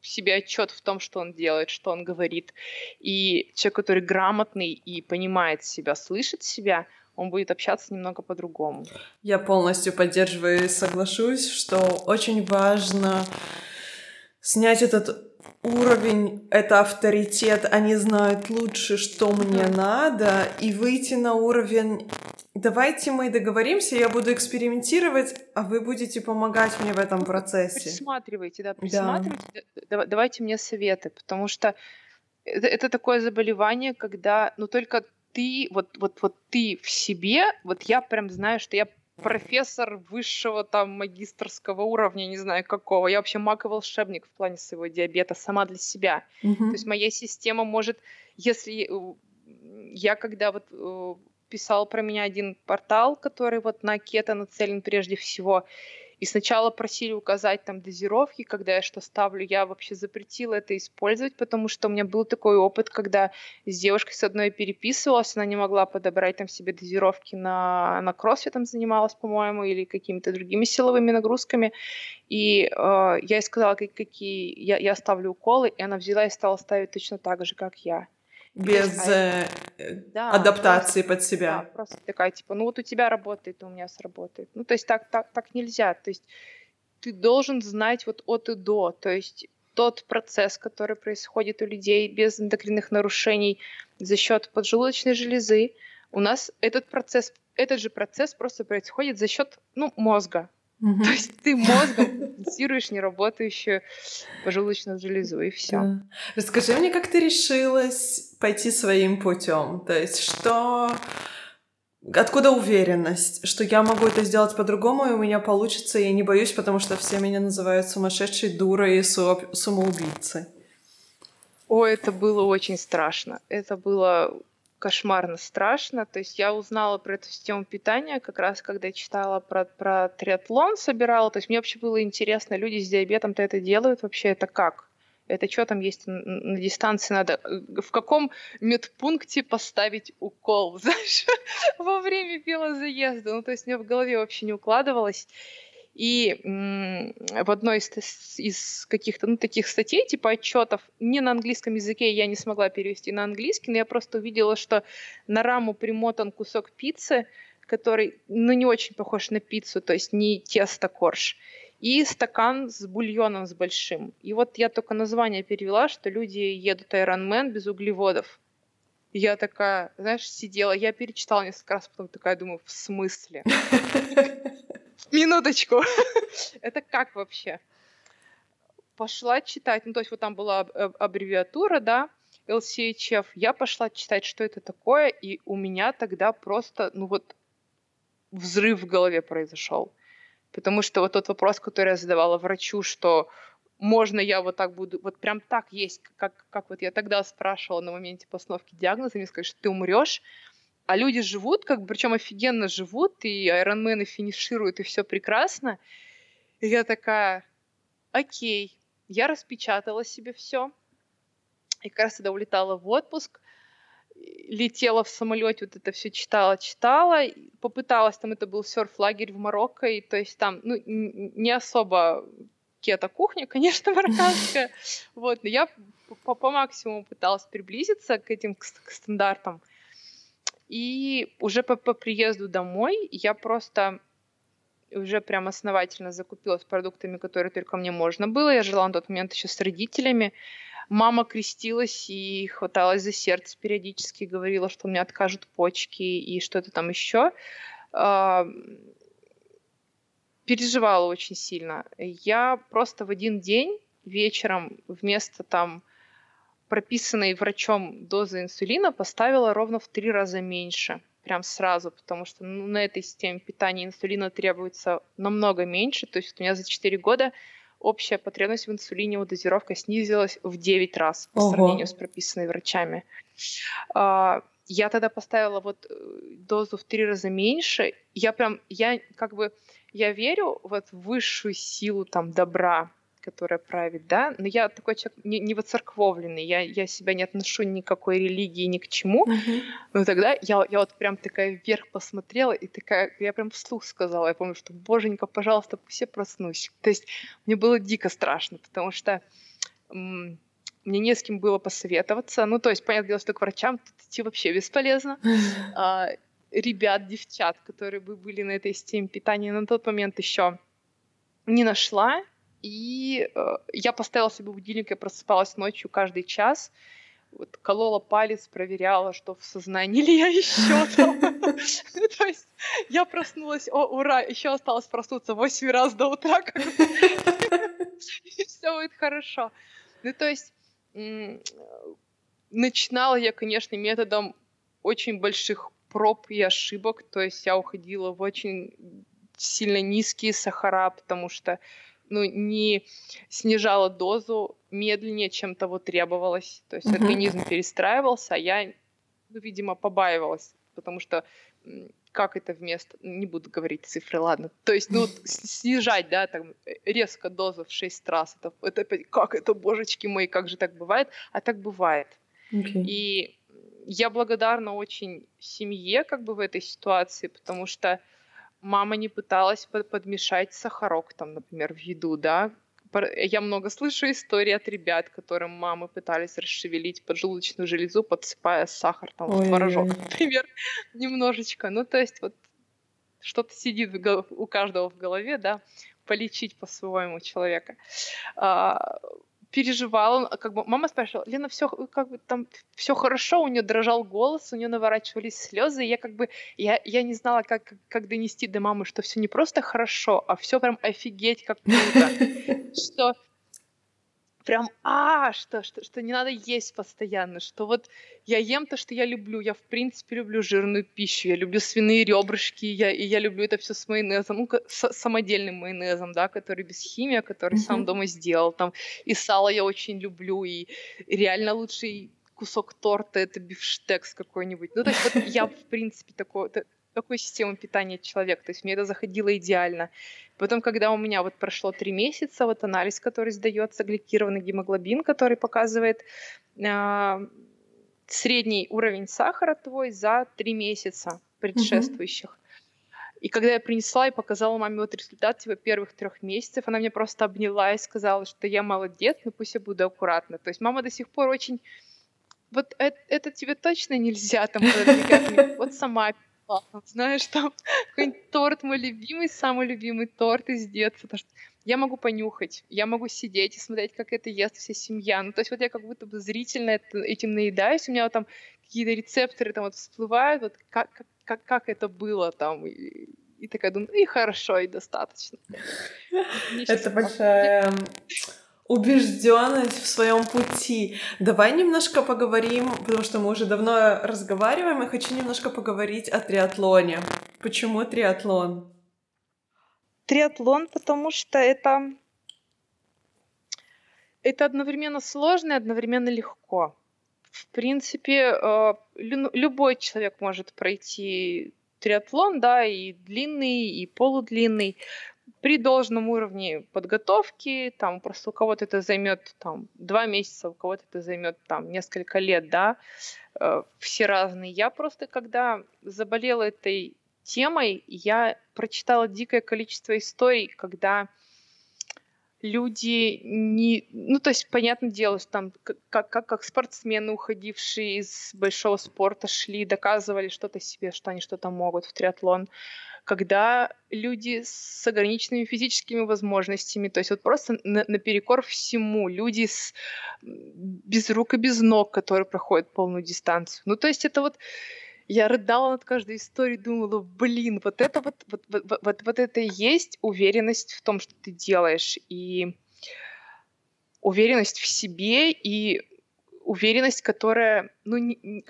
себе отчет в том, что он делает, что он говорит. И человек, который грамотный и понимает себя, слышит себя, он будет общаться немного по-другому. Я полностью поддерживаю и соглашусь, что очень важно снять этот уровень, это авторитет, они знают лучше, что мне надо, и выйти на уровень Давайте мы договоримся, я буду экспериментировать, а вы будете помогать мне в этом процессе. Присматривайте, да, присматривайте. Да. Давайте мне советы, потому что это, это такое заболевание, когда, ну, только ты, вот, вот, вот ты в себе, вот я прям знаю, что я профессор высшего там магистрского уровня, не знаю какого. Я вообще маг и волшебник в плане своего диабета сама для себя. Mm-hmm. То есть моя система может, если э, я когда вот э, писал про меня один портал, который вот на кето нацелен прежде всего, и сначала просили указать там дозировки, когда я что ставлю. Я вообще запретила это использовать, потому что у меня был такой опыт, когда с девушкой с одной переписывалась, она не могла подобрать там себе дозировки на, на кроссфит там занималась, по-моему, или какими-то другими силовыми нагрузками. И э, я ей сказала, какие я, я ставлю уколы, и она взяла и стала ставить точно так же, как я без э, да, адаптации просто, под себя. Да, просто такая, типа, ну вот у тебя работает, у меня сработает. Ну, то есть так, так, так нельзя. То есть ты должен знать вот от и до. То есть тот процесс, который происходит у людей без эндокринных нарушений за счет поджелудочной железы, у нас этот процесс, этот же процесс просто происходит за счет ну, мозга. Угу. То есть ты мозгом компенсируешь неработающую поджелудочную железу, и все. Да. Расскажи мне, как ты решилась пойти своим путем? То есть что... Откуда уверенность, что я могу это сделать по-другому, и у меня получится, и я не боюсь, потому что все меня называют сумасшедшей дурой и самоубийцей? О, это было очень страшно. Это было кошмарно страшно. То есть я узнала про эту систему питания как раз, когда читала про, про триатлон, собирала. То есть мне вообще было интересно, люди с диабетом-то это делают вообще, это как? Это что там есть на, дистанции надо? Э, в каком медпункте поставить укол, знаешь, во время велозаезда? Ну, то есть мне в голове вообще не укладывалось. И в одной из, каких-то ну, таких статей, типа отчетов, не на английском языке я не смогла перевести на английский, но я просто увидела, что на раму примотан кусок пиццы, который, ну, не очень похож на пиццу, то есть не тесто корж, и стакан с бульоном с большим. И вот я только название перевела, что люди едут Ironman без углеводов. я такая, знаешь, сидела, я перечитала несколько раз, потом такая думаю, в смысле? Минуточку. Это как вообще? Пошла читать, ну то есть вот там была аббревиатура, да, LCHF. Я пошла читать, что это такое, и у меня тогда просто, ну вот, взрыв в голове произошел. Потому что вот тот вопрос, который я задавала врачу, что можно я вот так буду, вот прям так есть, как, как вот я тогда спрашивала на моменте постановки диагноза, мне сказали, что ты умрешь, а люди живут, как бы, причем офигенно живут, и айронмены финишируют, и все прекрасно. И я такая, окей, я распечатала себе все. И как раз тогда улетала в отпуск, летела в самолете, вот это все читала, читала, попыталась, там это был серф-лагерь в Марокко, и то есть там, ну, не особо кето-кухня, конечно, марокканская, вот, но я по, по максимуму пыталась приблизиться к этим к, к стандартам. И уже по, по приезду домой я просто уже прям основательно закупилась продуктами, которые только мне можно было. Я жила на тот момент еще с родителями. Мама крестилась и хваталась за сердце периодически, говорила, что мне откажут почки и что-то там еще. А, переживала очень сильно. Я просто в один день вечером вместо там прописанной врачом дозы инсулина поставила ровно в три раза меньше. Прям сразу, потому что ну, на этой системе питания инсулина требуется намного меньше. То есть у меня за 4 года общая потребность в инсулине, вот дозировка снизилась в 9 раз по Ого. сравнению с прописанной врачами. А, я тогда поставила вот э, дозу в три раза меньше. Я прям, я как бы, я верю вот в высшую силу там добра, которая правит, да, но я такой человек не, не воцерквовленный, я, я себя не отношу ни к какой религии, ни к чему, uh-huh. но тогда я, я вот прям такая вверх посмотрела и такая, я прям вслух сказала, я помню, что, боженька, пожалуйста, пусть я проснусь. То есть мне было дико страшно, потому что м- мне не с кем было посоветоваться, ну, то есть, понятное дело, что к врачам тут идти вообще бесполезно, а, ребят, девчат, которые бы были на этой системе питания, на тот момент еще не нашла, и э, я поставила себе будильник, я просыпалась ночью каждый час, вот, колола палец, проверяла, что в сознании ли я еще там. То есть я проснулась, о, ура, еще осталось проснуться 8 раз до утра, и все будет хорошо. Ну, то есть начинала я, конечно, методом очень больших проб и ошибок, то есть я уходила в очень сильно низкие сахара, потому что ну, не снижала дозу медленнее, чем того требовалось. То есть mm-hmm. организм перестраивался, а я, ну, видимо, побаивалась, потому что как это вместо... Не буду говорить цифры, ладно. То есть, ну, снижать, да, там, э, резко дозу в 6 раз. Это, это как это, божечки мои, как же так бывает? А так бывает. Okay. И я благодарна очень семье, как бы, в этой ситуации, потому что мама не пыталась подмешать сахарок, там, например, в еду, да, я много слышу историй от ребят, которым мамы пытались расшевелить поджелудочную железу, подсыпая сахар там в творожок, например, немножечко. Ну, то есть вот что-то сидит у каждого в голове, да, полечить по-своему человека. Переживала, как бы мама спрашивала, Лена, все как бы там все хорошо, у нее дрожал голос, у нее наворачивались слезы, и я как бы я я не знала, как как донести до мамы, что все не просто хорошо, а все прям офигеть как круто, что прям, а, что, что, что не надо есть постоянно, что вот я ем то, что я люблю, я в принципе люблю жирную пищу, я люблю свиные ребрышки, я, и я люблю это все с майонезом, ну, с самодельным майонезом, да, который без химии, который mm-hmm. сам дома сделал, там, и сало я очень люблю, и реально лучший кусок торта это бифштекс какой-нибудь. Ну, то есть вот я, в принципе, такой, такой системы питания человек, то есть мне это заходило идеально. Потом, когда у меня вот прошло три месяца, вот анализ, который сдается, гликированный гемоглобин, который показывает э, средний уровень сахара твой за три месяца предшествующих. И когда я принесла и показала маме вот результат типа первых трех месяцев, она мне просто обняла и сказала, что я молодец, но пусть я буду аккуратна. То есть мама до сих пор очень вот это, это тебе точно нельзя там. Вот сама знаешь, там какой-нибудь торт мой любимый, самый любимый торт из детства. Потому что я могу понюхать, я могу сидеть и смотреть, как это ест вся семья. Ну, то есть вот я как будто бы зрительно это, этим наедаюсь, у меня вот там какие-то рецепторы там вот всплывают, вот как, как, как это было там, и, и такая думаю, и хорошо, и достаточно. Это большая убежденность в своем пути. Давай немножко поговорим, потому что мы уже давно разговариваем, и хочу немножко поговорить о триатлоне. Почему триатлон? Триатлон, потому что это это одновременно сложно и одновременно легко. В принципе, э, любой человек может пройти триатлон, да, и длинный, и полудлинный при должном уровне подготовки, там просто у кого-то это займет там два месяца, у кого-то это займет там несколько лет, да, э, все разные. Я просто, когда заболела этой темой, я прочитала дикое количество историй, когда люди не... Ну, то есть, понятное дело, что там как, как, как спортсмены, уходившие из большого спорта, шли, доказывали что-то себе, что они что-то могут в триатлон когда люди с ограниченными физическими возможностями, то есть вот просто на, наперекор всему, люди с, без рук и без ног, которые проходят полную дистанцию. Ну, то есть это вот я рыдала над каждой историей, думала, блин, вот это вот, вот, вот, вот, вот это и есть уверенность в том, что ты делаешь, и уверенность в себе, и уверенность, которая, ну, не,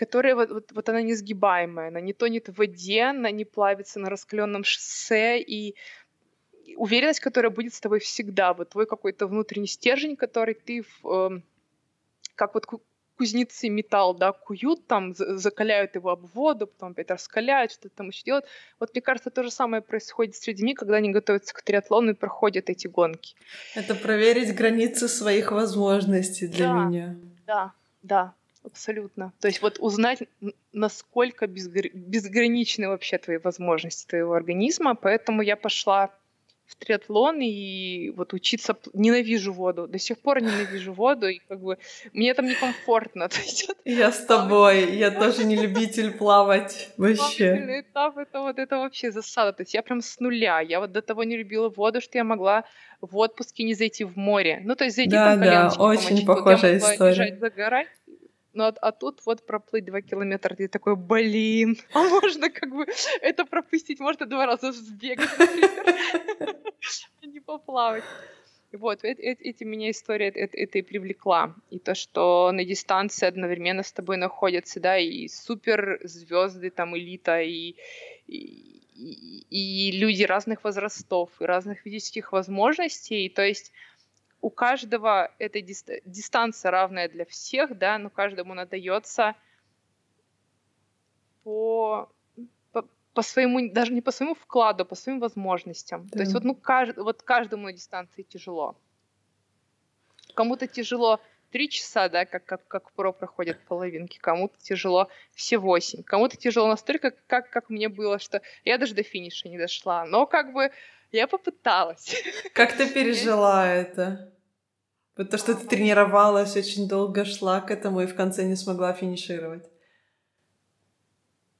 которая вот, вот, вот она несгибаемая, она не тонет в воде, она не плавится на раскаленном шоссе, и уверенность, которая будет с тобой всегда, вот твой какой-то внутренний стержень, который ты, в, э, как вот кузнецы металл, да, куют там, закаляют его об воду, потом опять раскаляют, что-то там еще делают. Вот мне кажется, то же самое происходит с людьми, когда они готовятся к триатлону и проходят эти гонки. Это проверить границы своих возможностей для да, меня. Да, да, Абсолютно. То есть вот узнать, насколько безгр... безграничны вообще твои возможности твоего организма. Поэтому я пошла в триатлон и вот учиться ненавижу воду. До сих пор ненавижу воду, и как бы мне там некомфортно. Я с тобой, я тоже не любитель плавать вообще. этап это вот это вообще засада. То есть я прям с нуля. Я вот до того не любила воду, что я могла в отпуске не зайти в море. Ну, то есть зайти да, там Да, очень похожая история. Лежать, загорать, ну, а, а тут вот проплыть два километра, ты такой, блин, а можно как бы это пропустить, можно два раза сбегать, а не поплавать. Вот, эти меня история это, это и привлекла. И то, что на дистанции одновременно с тобой находятся, да, и супер звезды, там, элита, и, и, и люди разных возрастов, и разных физических возможностей. То есть у каждого эта дистанция равная для всех, да, но каждому надается по по своему, даже не по своему вкладу, а по своим возможностям. Да. То есть вот, ну, кажд, вот каждому на дистанции тяжело. Кому-то тяжело три часа, да, как, как, как про проходят половинки, кому-то тяжело все восемь, кому-то тяжело настолько, как, как мне было, что я даже до финиша не дошла, но как бы я попыталась. Как ты пережила это? Потому что ты тренировалась, очень долго шла к этому и в конце не смогла финишировать.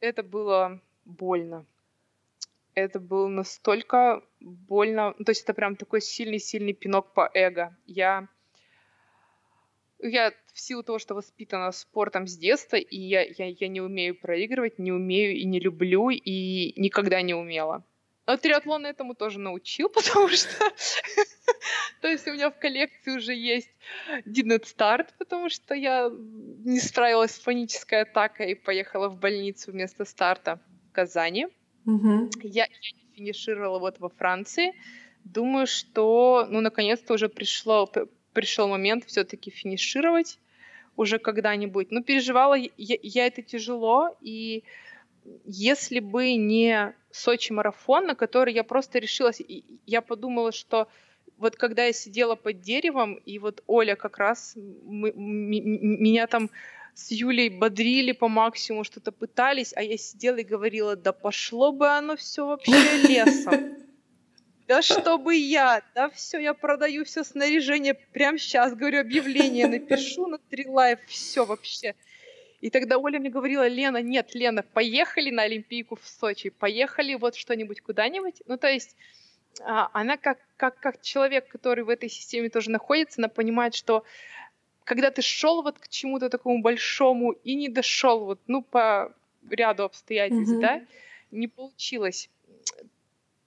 Это было больно. Это было настолько больно. То есть это прям такой сильный-сильный пинок по эго. Я я в силу того, что воспитана спортом с детства, и я, я, я не умею проигрывать, не умею и не люблю, и никогда не умела. А триатлон этому тоже научил, потому что... То есть у меня в коллекции уже есть Didn't Start, потому что я не справилась с панической атакой и поехала в больницу вместо старта в Казани. Я, не финишировала вот во Франции. Думаю, что, ну, наконец-то уже пришло, пришел момент все-таки финишировать уже когда-нибудь. Ну, переживала я, я это тяжело, и если бы не Сочи марафон, на который я просто решилась, я подумала, что вот когда я сидела под деревом, и вот Оля как раз мы, меня там с Юлей бодрили по максимуму, что-то пытались, а я сидела и говорила, да пошло бы оно все вообще лесом. Да чтобы я, да все, я продаю все снаряжение прямо сейчас, говорю, объявление напишу на три лайф, все вообще. И тогда Оля мне говорила, Лена, нет, Лена, поехали на Олимпийку в Сочи, поехали вот что-нибудь куда-нибудь. Ну, то есть а, она как, как, как человек, который в этой системе тоже находится, она понимает, что когда ты шел вот к чему-то такому большому и не дошел вот, ну, по ряду обстоятельств, mm-hmm. да, не получилось.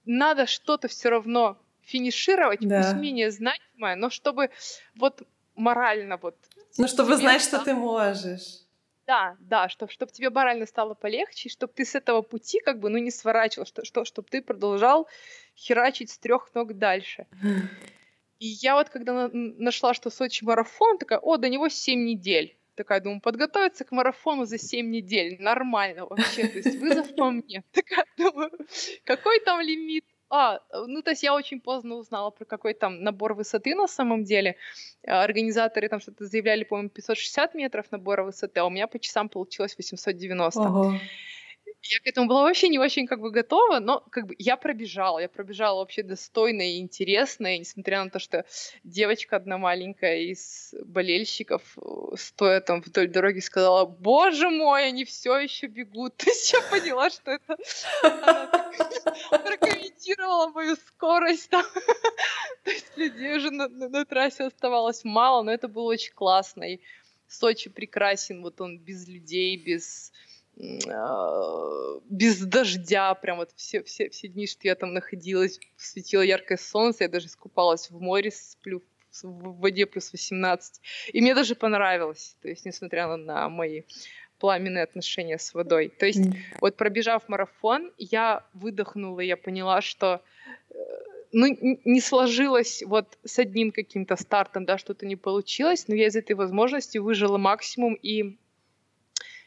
Надо что-то все равно финишировать, да. пусть менее значимое, но чтобы вот морально вот... Ну, чтобы знать, что ты можешь. Да, да, чтобы чтоб тебе морально стало полегче, чтобы ты с этого пути как бы, ну, не сворачивал, что, что, чтобы ты продолжал херачить с трех ног дальше. И я вот когда на- нашла, что Сочи марафон, такая, о, до него 7 недель. Такая, думаю, подготовиться к марафону за 7 недель. Нормально вообще, то есть вызов по мне. Такая, думаю, какой там лимит? А, ну, то есть я очень поздно узнала про какой там набор высоты на самом деле. Организаторы там что-то заявляли, по-моему, 560 метров набора высоты, а у меня по часам получилось 890. Ого. Я к этому была вообще не очень как бы готова, но как бы я пробежала, я пробежала вообще достойно и интересно, и несмотря на то, что девочка одна маленькая из болельщиков, э, стоя там вдоль дороги, сказала, боже мой, они все еще бегут. То есть я поняла, что это прокомментировала мою скорость там. То есть людей уже на, трассе оставалось мало, но это было очень классно. И Сочи прекрасен, вот он без людей, без без дождя, прям вот все, все, все дни, что я там находилась, светило яркое солнце, я даже искупалась в море, сплю в воде плюс 18. И мне даже понравилось, то есть, несмотря на, на мои пламенные отношения с водой. То есть, mm. вот пробежав марафон, я выдохнула, я поняла, что э, ну, не сложилось вот с одним каким-то стартом, да, что-то не получилось, но я из этой возможности выжила максимум, и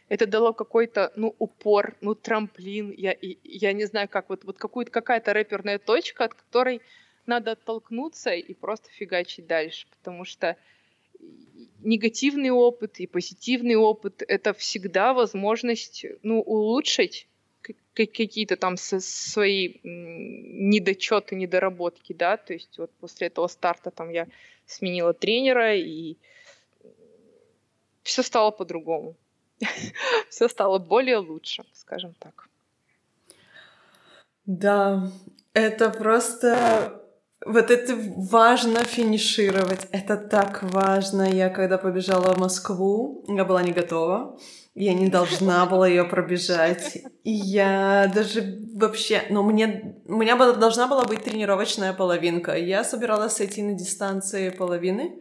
это дало какой-то, ну, упор, ну, трамплин, я, я не знаю как, вот, вот какую-то, какая-то рэперная точка, от которой надо оттолкнуться и просто фигачить дальше, потому что негативный опыт и позитивный опыт — это всегда возможность, ну, улучшить какие-то там свои недочеты, недоработки, да, то есть вот после этого старта там я сменила тренера, и все стало по-другому. все стало более лучше, скажем так. Да, это просто Вот это важно финишировать. Это так важно. Я когда побежала в Москву, я была не готова. Я не должна была ее пробежать. И я даже вообще... Ну, мне... У меня была, должна была быть тренировочная половинка. Я собиралась сойти на дистанции половины.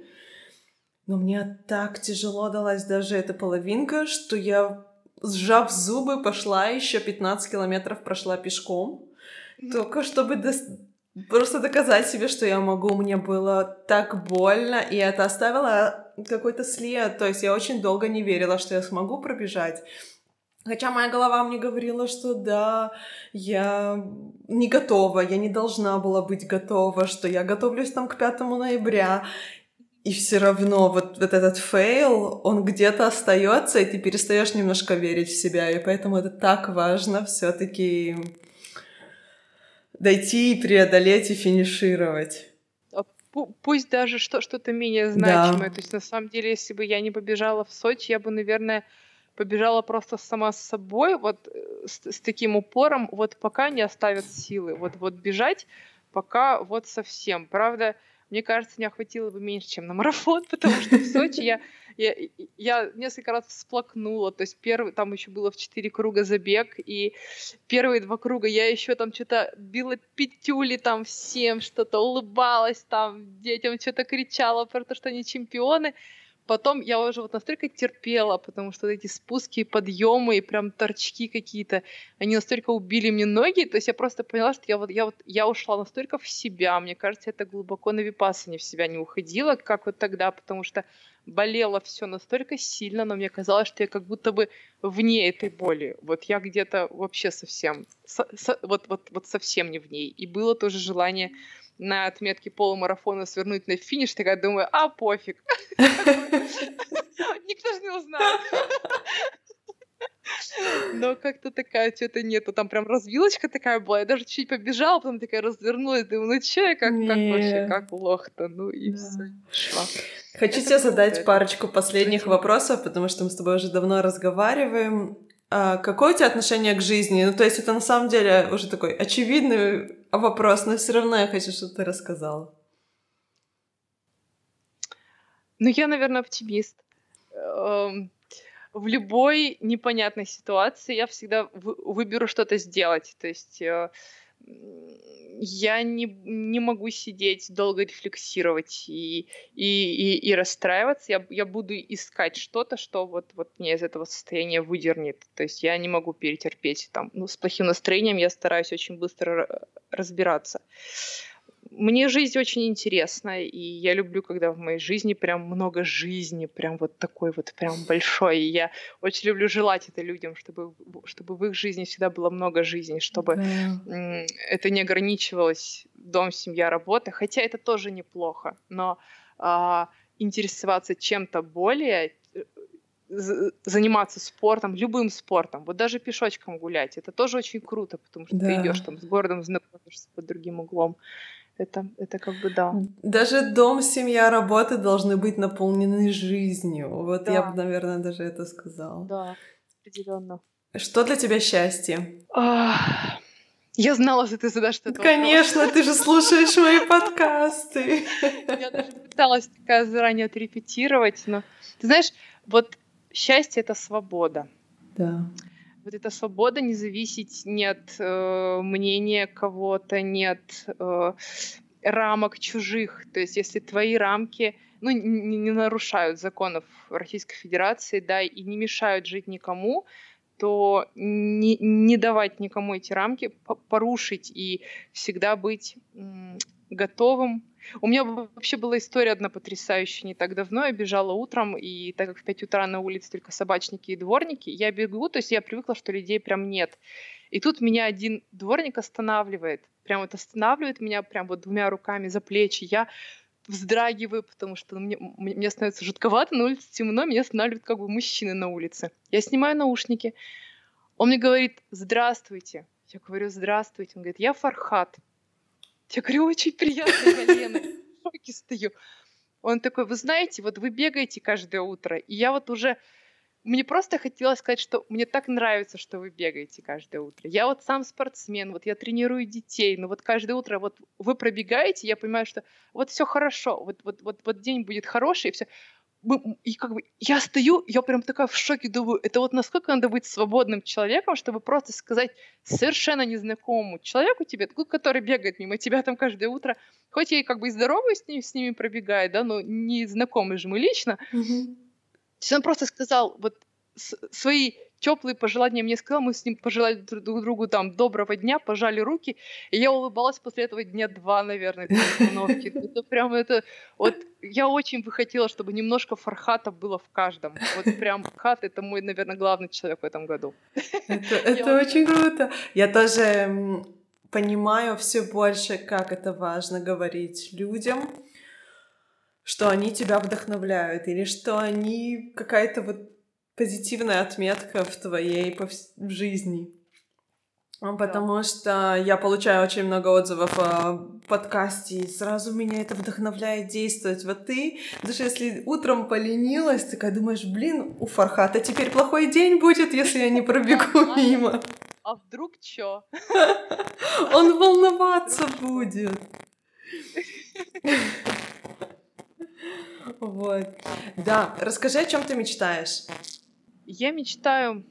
Но мне так тяжело далась даже эта половинка, что я, сжав зубы, пошла еще 15 километров, прошла пешком. Только чтобы до... просто доказать себе, что я могу. Мне было так больно, и это оставило какой-то след. То есть я очень долго не верила, что я смогу пробежать. Хотя моя голова мне говорила, что да, я не готова, я не должна была быть готова, что я готовлюсь там к 5 ноября. И все равно вот, вот этот фейл, он где-то остается, и ты перестаешь немножко верить в себя. И поэтому это так важно все-таки дойти и преодолеть и финишировать пусть даже что- что-то менее значимое. Да. То есть, на самом деле, если бы я не побежала в Сочи, я бы, наверное, побежала просто сама с собой, вот э, с, с таким упором, вот пока не оставят силы. Вот, вот бежать, пока вот совсем. Правда, мне кажется, не охватило бы меньше, чем на марафон, потому что в Сочи я я, я несколько раз всплакнула, то есть первый, там еще было в четыре круга забег, и первые два круга я еще там что-то била пятюли там всем, что-то улыбалась там, детям что-то кричала про то, что они чемпионы, Потом я уже вот настолько терпела, потому что эти спуски, подъемы и прям торчки какие-то, они настолько убили мне ноги, то есть я просто поняла, что я вот, я вот, я ушла настолько в себя, мне кажется, это глубоко на випасане в себя не уходила, как вот тогда, потому что болело все настолько сильно, но мне казалось, что я как будто бы вне этой боли. Вот я где-то вообще совсем, со, со, вот, вот, вот совсем не в ней. И было тоже желание на отметке полумарафона свернуть на финиш, такая думаю, а пофиг. Никто же не узнает. Но как-то такая что-то нету. Там прям развилочка такая была. Я даже чуть побежала, потом такая развернулась. Думаю, ну че как, как вообще, как лох-то? Ну и да. все, шла. Хочу тебе задать парочку последних вопросов, потому что мы с тобой уже давно разговариваем. А какое у тебя отношение к жизни? Ну, то есть это на самом деле уже такой очевидный вопрос, но все равно я хочу, чтобы ты рассказала. Ну, я, наверное, оптимист. Эм, в любой непонятной ситуации я всегда выберу что-то сделать. То есть э, я не, не могу сидеть, долго рефлексировать и, и, и, и расстраиваться. Я, я буду искать что-то, что вот, вот меня из этого состояния выдернет. То есть я не могу перетерпеть. Там, ну, с плохим настроением я стараюсь очень быстро разбираться. Мне жизнь очень интересна, и я люблю, когда в моей жизни прям много жизни, прям вот такой вот прям большой. И я очень люблю желать это людям, чтобы, чтобы в их жизни всегда было много жизни, чтобы yeah. это не ограничивалось дом, семья, работа. Хотя это тоже неплохо, но а, интересоваться чем-то более, э, заниматься спортом, любым спортом, вот даже пешочком гулять, это тоже очень круто, потому что да. ты идешь там с городом, знакомишься под другим углом. Это, это как бы да. Даже дом, семья, работа должны быть наполнены жизнью. Вот да. я бы, наверное, даже это сказала. Да, определенно. Что для тебя счастье? Я знала, что ты задашь этот Конечно, вопрос. ты же слушаешь мои подкасты. Я даже пыталась такая заранее отрепетировать, но ты знаешь, вот счастье это свобода. Да вот эта свобода не зависеть ни от э, мнения кого-то, ни от э, рамок чужих. То есть если твои рамки ну, не, не нарушают законов Российской Федерации, да, и не мешают жить никому, то не, не давать никому эти рамки, порушить и всегда быть готовым у меня вообще была история одна потрясающая не так давно. Я бежала утром, и так как в 5 утра на улице только собачники и дворники, я бегу, то есть я привыкла, что людей прям нет. И тут меня один дворник останавливает. Прям вот останавливает меня прям вот двумя руками за плечи. Я вздрагиваю, потому что мне, мне становится жутковато, на улице темно, меня останавливают как бы мужчины на улице. Я снимаю наушники. Он мне говорит, здравствуйте. Я говорю, здравствуйте. Он говорит, я Фархат. Я говорю, очень приятно, Галена. В шоке стою. Он такой, вы знаете, вот вы бегаете каждое утро, и я вот уже мне просто хотелось сказать, что мне так нравится, что вы бегаете каждое утро. Я вот сам спортсмен, вот я тренирую детей, но вот каждое утро вот вы пробегаете, я понимаю, что вот все хорошо, вот, вот, вот, вот день будет хороший, и все. И как бы я стою, я прям такая в шоке, думаю, это вот насколько надо быть свободным человеком, чтобы просто сказать совершенно незнакомому человеку тебе, который бегает мимо тебя там каждое утро, хоть я и как бы и здоровый с ними, с ними пробегает, да, но не знакомый же мы лично, mm-hmm то есть он просто сказал вот свои теплые пожелания мне сказал, мы с ним пожелали друг другу там доброго дня, пожали руки, и я улыбалась после этого дня два, наверное, этой установки. Это прям это, вот я очень бы хотела, чтобы немножко фархата было в каждом. Вот прям Фархат — это мой, наверное, главный человек в этом году. Это, это очень круто. Я тоже понимаю все больше, как это важно говорить людям, что они тебя вдохновляют, или что они какая-то вот позитивная отметка в твоей повс... в жизни. Потому да. что я получаю очень много отзывов о подкасте, и сразу меня это вдохновляет действовать. Вот ты, даже если утром поленилась, такая думаешь, блин, у Фархата теперь плохой день будет, если я не пробегу мимо. А вдруг чё? Он волноваться будет. Вот. Да, расскажи, о чем ты мечтаешь. Я мечтаю...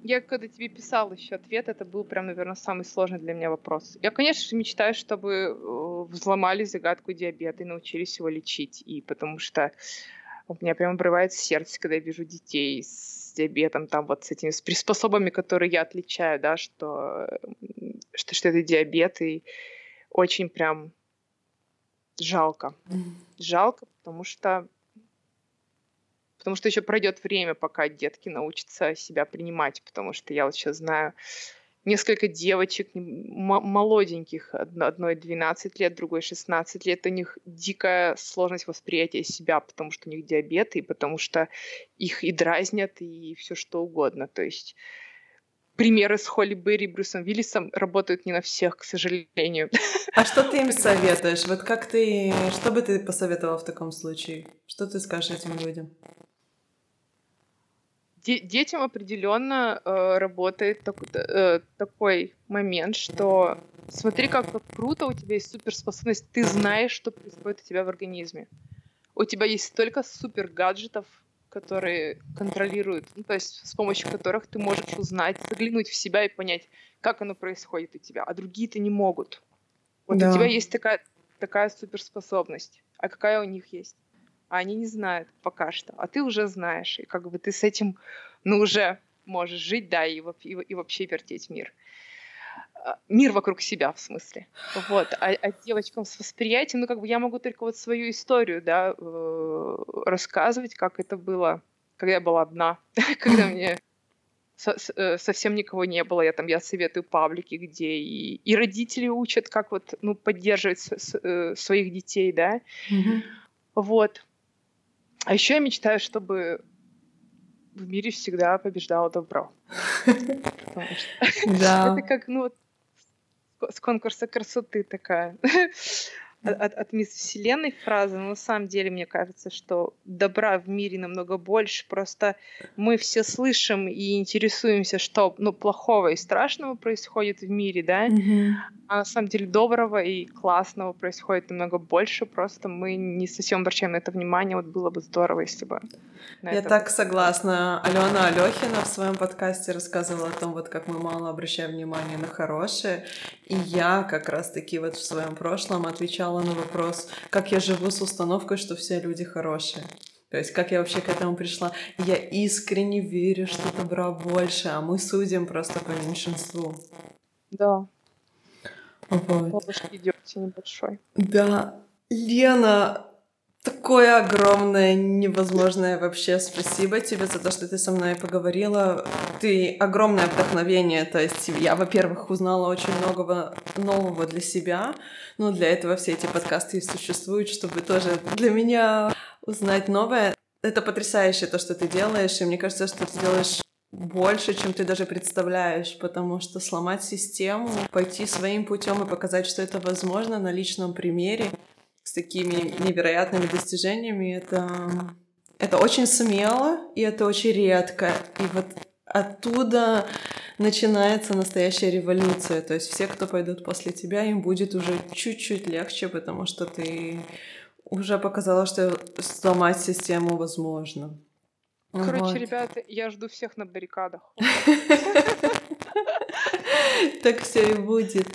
Я когда тебе писала еще ответ, это был прям, наверное, самый сложный для меня вопрос. Я, конечно мечтаю, чтобы э, взломали загадку диабета и научились его лечить. И потому что у меня прям обрывается сердце, когда я вижу детей с диабетом, там вот с этими с приспособами, которые я отличаю, да, что, что, что это диабет, и очень прям жалко. Жалко, потому что потому что еще пройдет время, пока детки научатся себя принимать, потому что я вот сейчас знаю несколько девочек молоденьких, одной 12 лет, другой 16 лет, у них дикая сложность восприятия себя, потому что у них диабет, и потому что их и дразнят, и все что угодно. То есть примеры с Холли Берри и Брюсом Виллисом работают не на всех, к сожалению. А что ты им советуешь? Вот как ты... Что бы ты посоветовала в таком случае? Что ты скажешь этим людям? детям определенно э, работает так, э, такой момент, что смотри, как, как круто, у тебя есть суперспособность, ты знаешь, что происходит у тебя в организме. У тебя есть столько супер гаджетов, которые контролируют, ну, то есть с помощью которых ты можешь узнать, заглянуть в себя и понять, как оно происходит у тебя, а другие-то не могут. Вот да. у тебя есть такая, такая суперспособность, а какая у них есть? А они не знают пока что, а ты уже знаешь, и как бы ты с этим, ну, уже можешь жить, да, и, и, и вообще вертеть мир. А, мир вокруг себя, в смысле. Вот. А, а девочкам с восприятием, ну, как бы я могу только вот свою историю, да, э, рассказывать, как это было, когда я была одна, когда мне э, совсем никого не было. Я там, я советую паблики, где и, и родители учат, как вот, ну, поддерживать с, с, э, своих детей, да. Mm-hmm. Вот. А еще я мечтаю, чтобы в мире всегда побеждало добро. Да. Это как, ну, с конкурса красоты такая от, от Мисс Вселенной фраза, но на самом деле мне кажется, что добра в мире намного больше. Просто мы все слышим и интересуемся, что ну, плохого и страшного происходит в мире, да, mm-hmm. а на самом деле доброго и классного происходит намного больше. Просто мы не совсем обращаем на это внимание. Вот было бы здорово, если бы. Я так согласна. Алена Алехина в своем подкасте рассказывала о том, вот как мы мало обращаем внимание на хорошее. И я как раз-таки вот в своем прошлом отвечала отвечала на вопрос, как я живу с установкой, что все люди хорошие. То есть как я вообще к этому пришла. Я искренне верю, что добра больше, а мы судим просто по меньшинству. Да. Вот. Бабушки идете небольшой. Да. Лена, Такое огромное, невозможное вообще спасибо тебе за то, что ты со мной поговорила. Ты огромное вдохновение. То есть я, во-первых, узнала очень многого нового для себя. Но для этого все эти подкасты и существуют, чтобы тоже для меня узнать новое. Это потрясающе то, что ты делаешь. И мне кажется, что ты делаешь больше, чем ты даже представляешь, потому что сломать систему, пойти своим путем и показать, что это возможно на личном примере, с такими невероятными достижениями, это, Это очень смело, и это очень редко. И вот оттуда начинается настоящая революция. То есть все, кто пойдут после тебя, им будет уже чуть-чуть легче, потому что ты уже показала, что сломать систему возможно. Короче, вот. ребята, я жду всех на баррикадах. Так все и будет.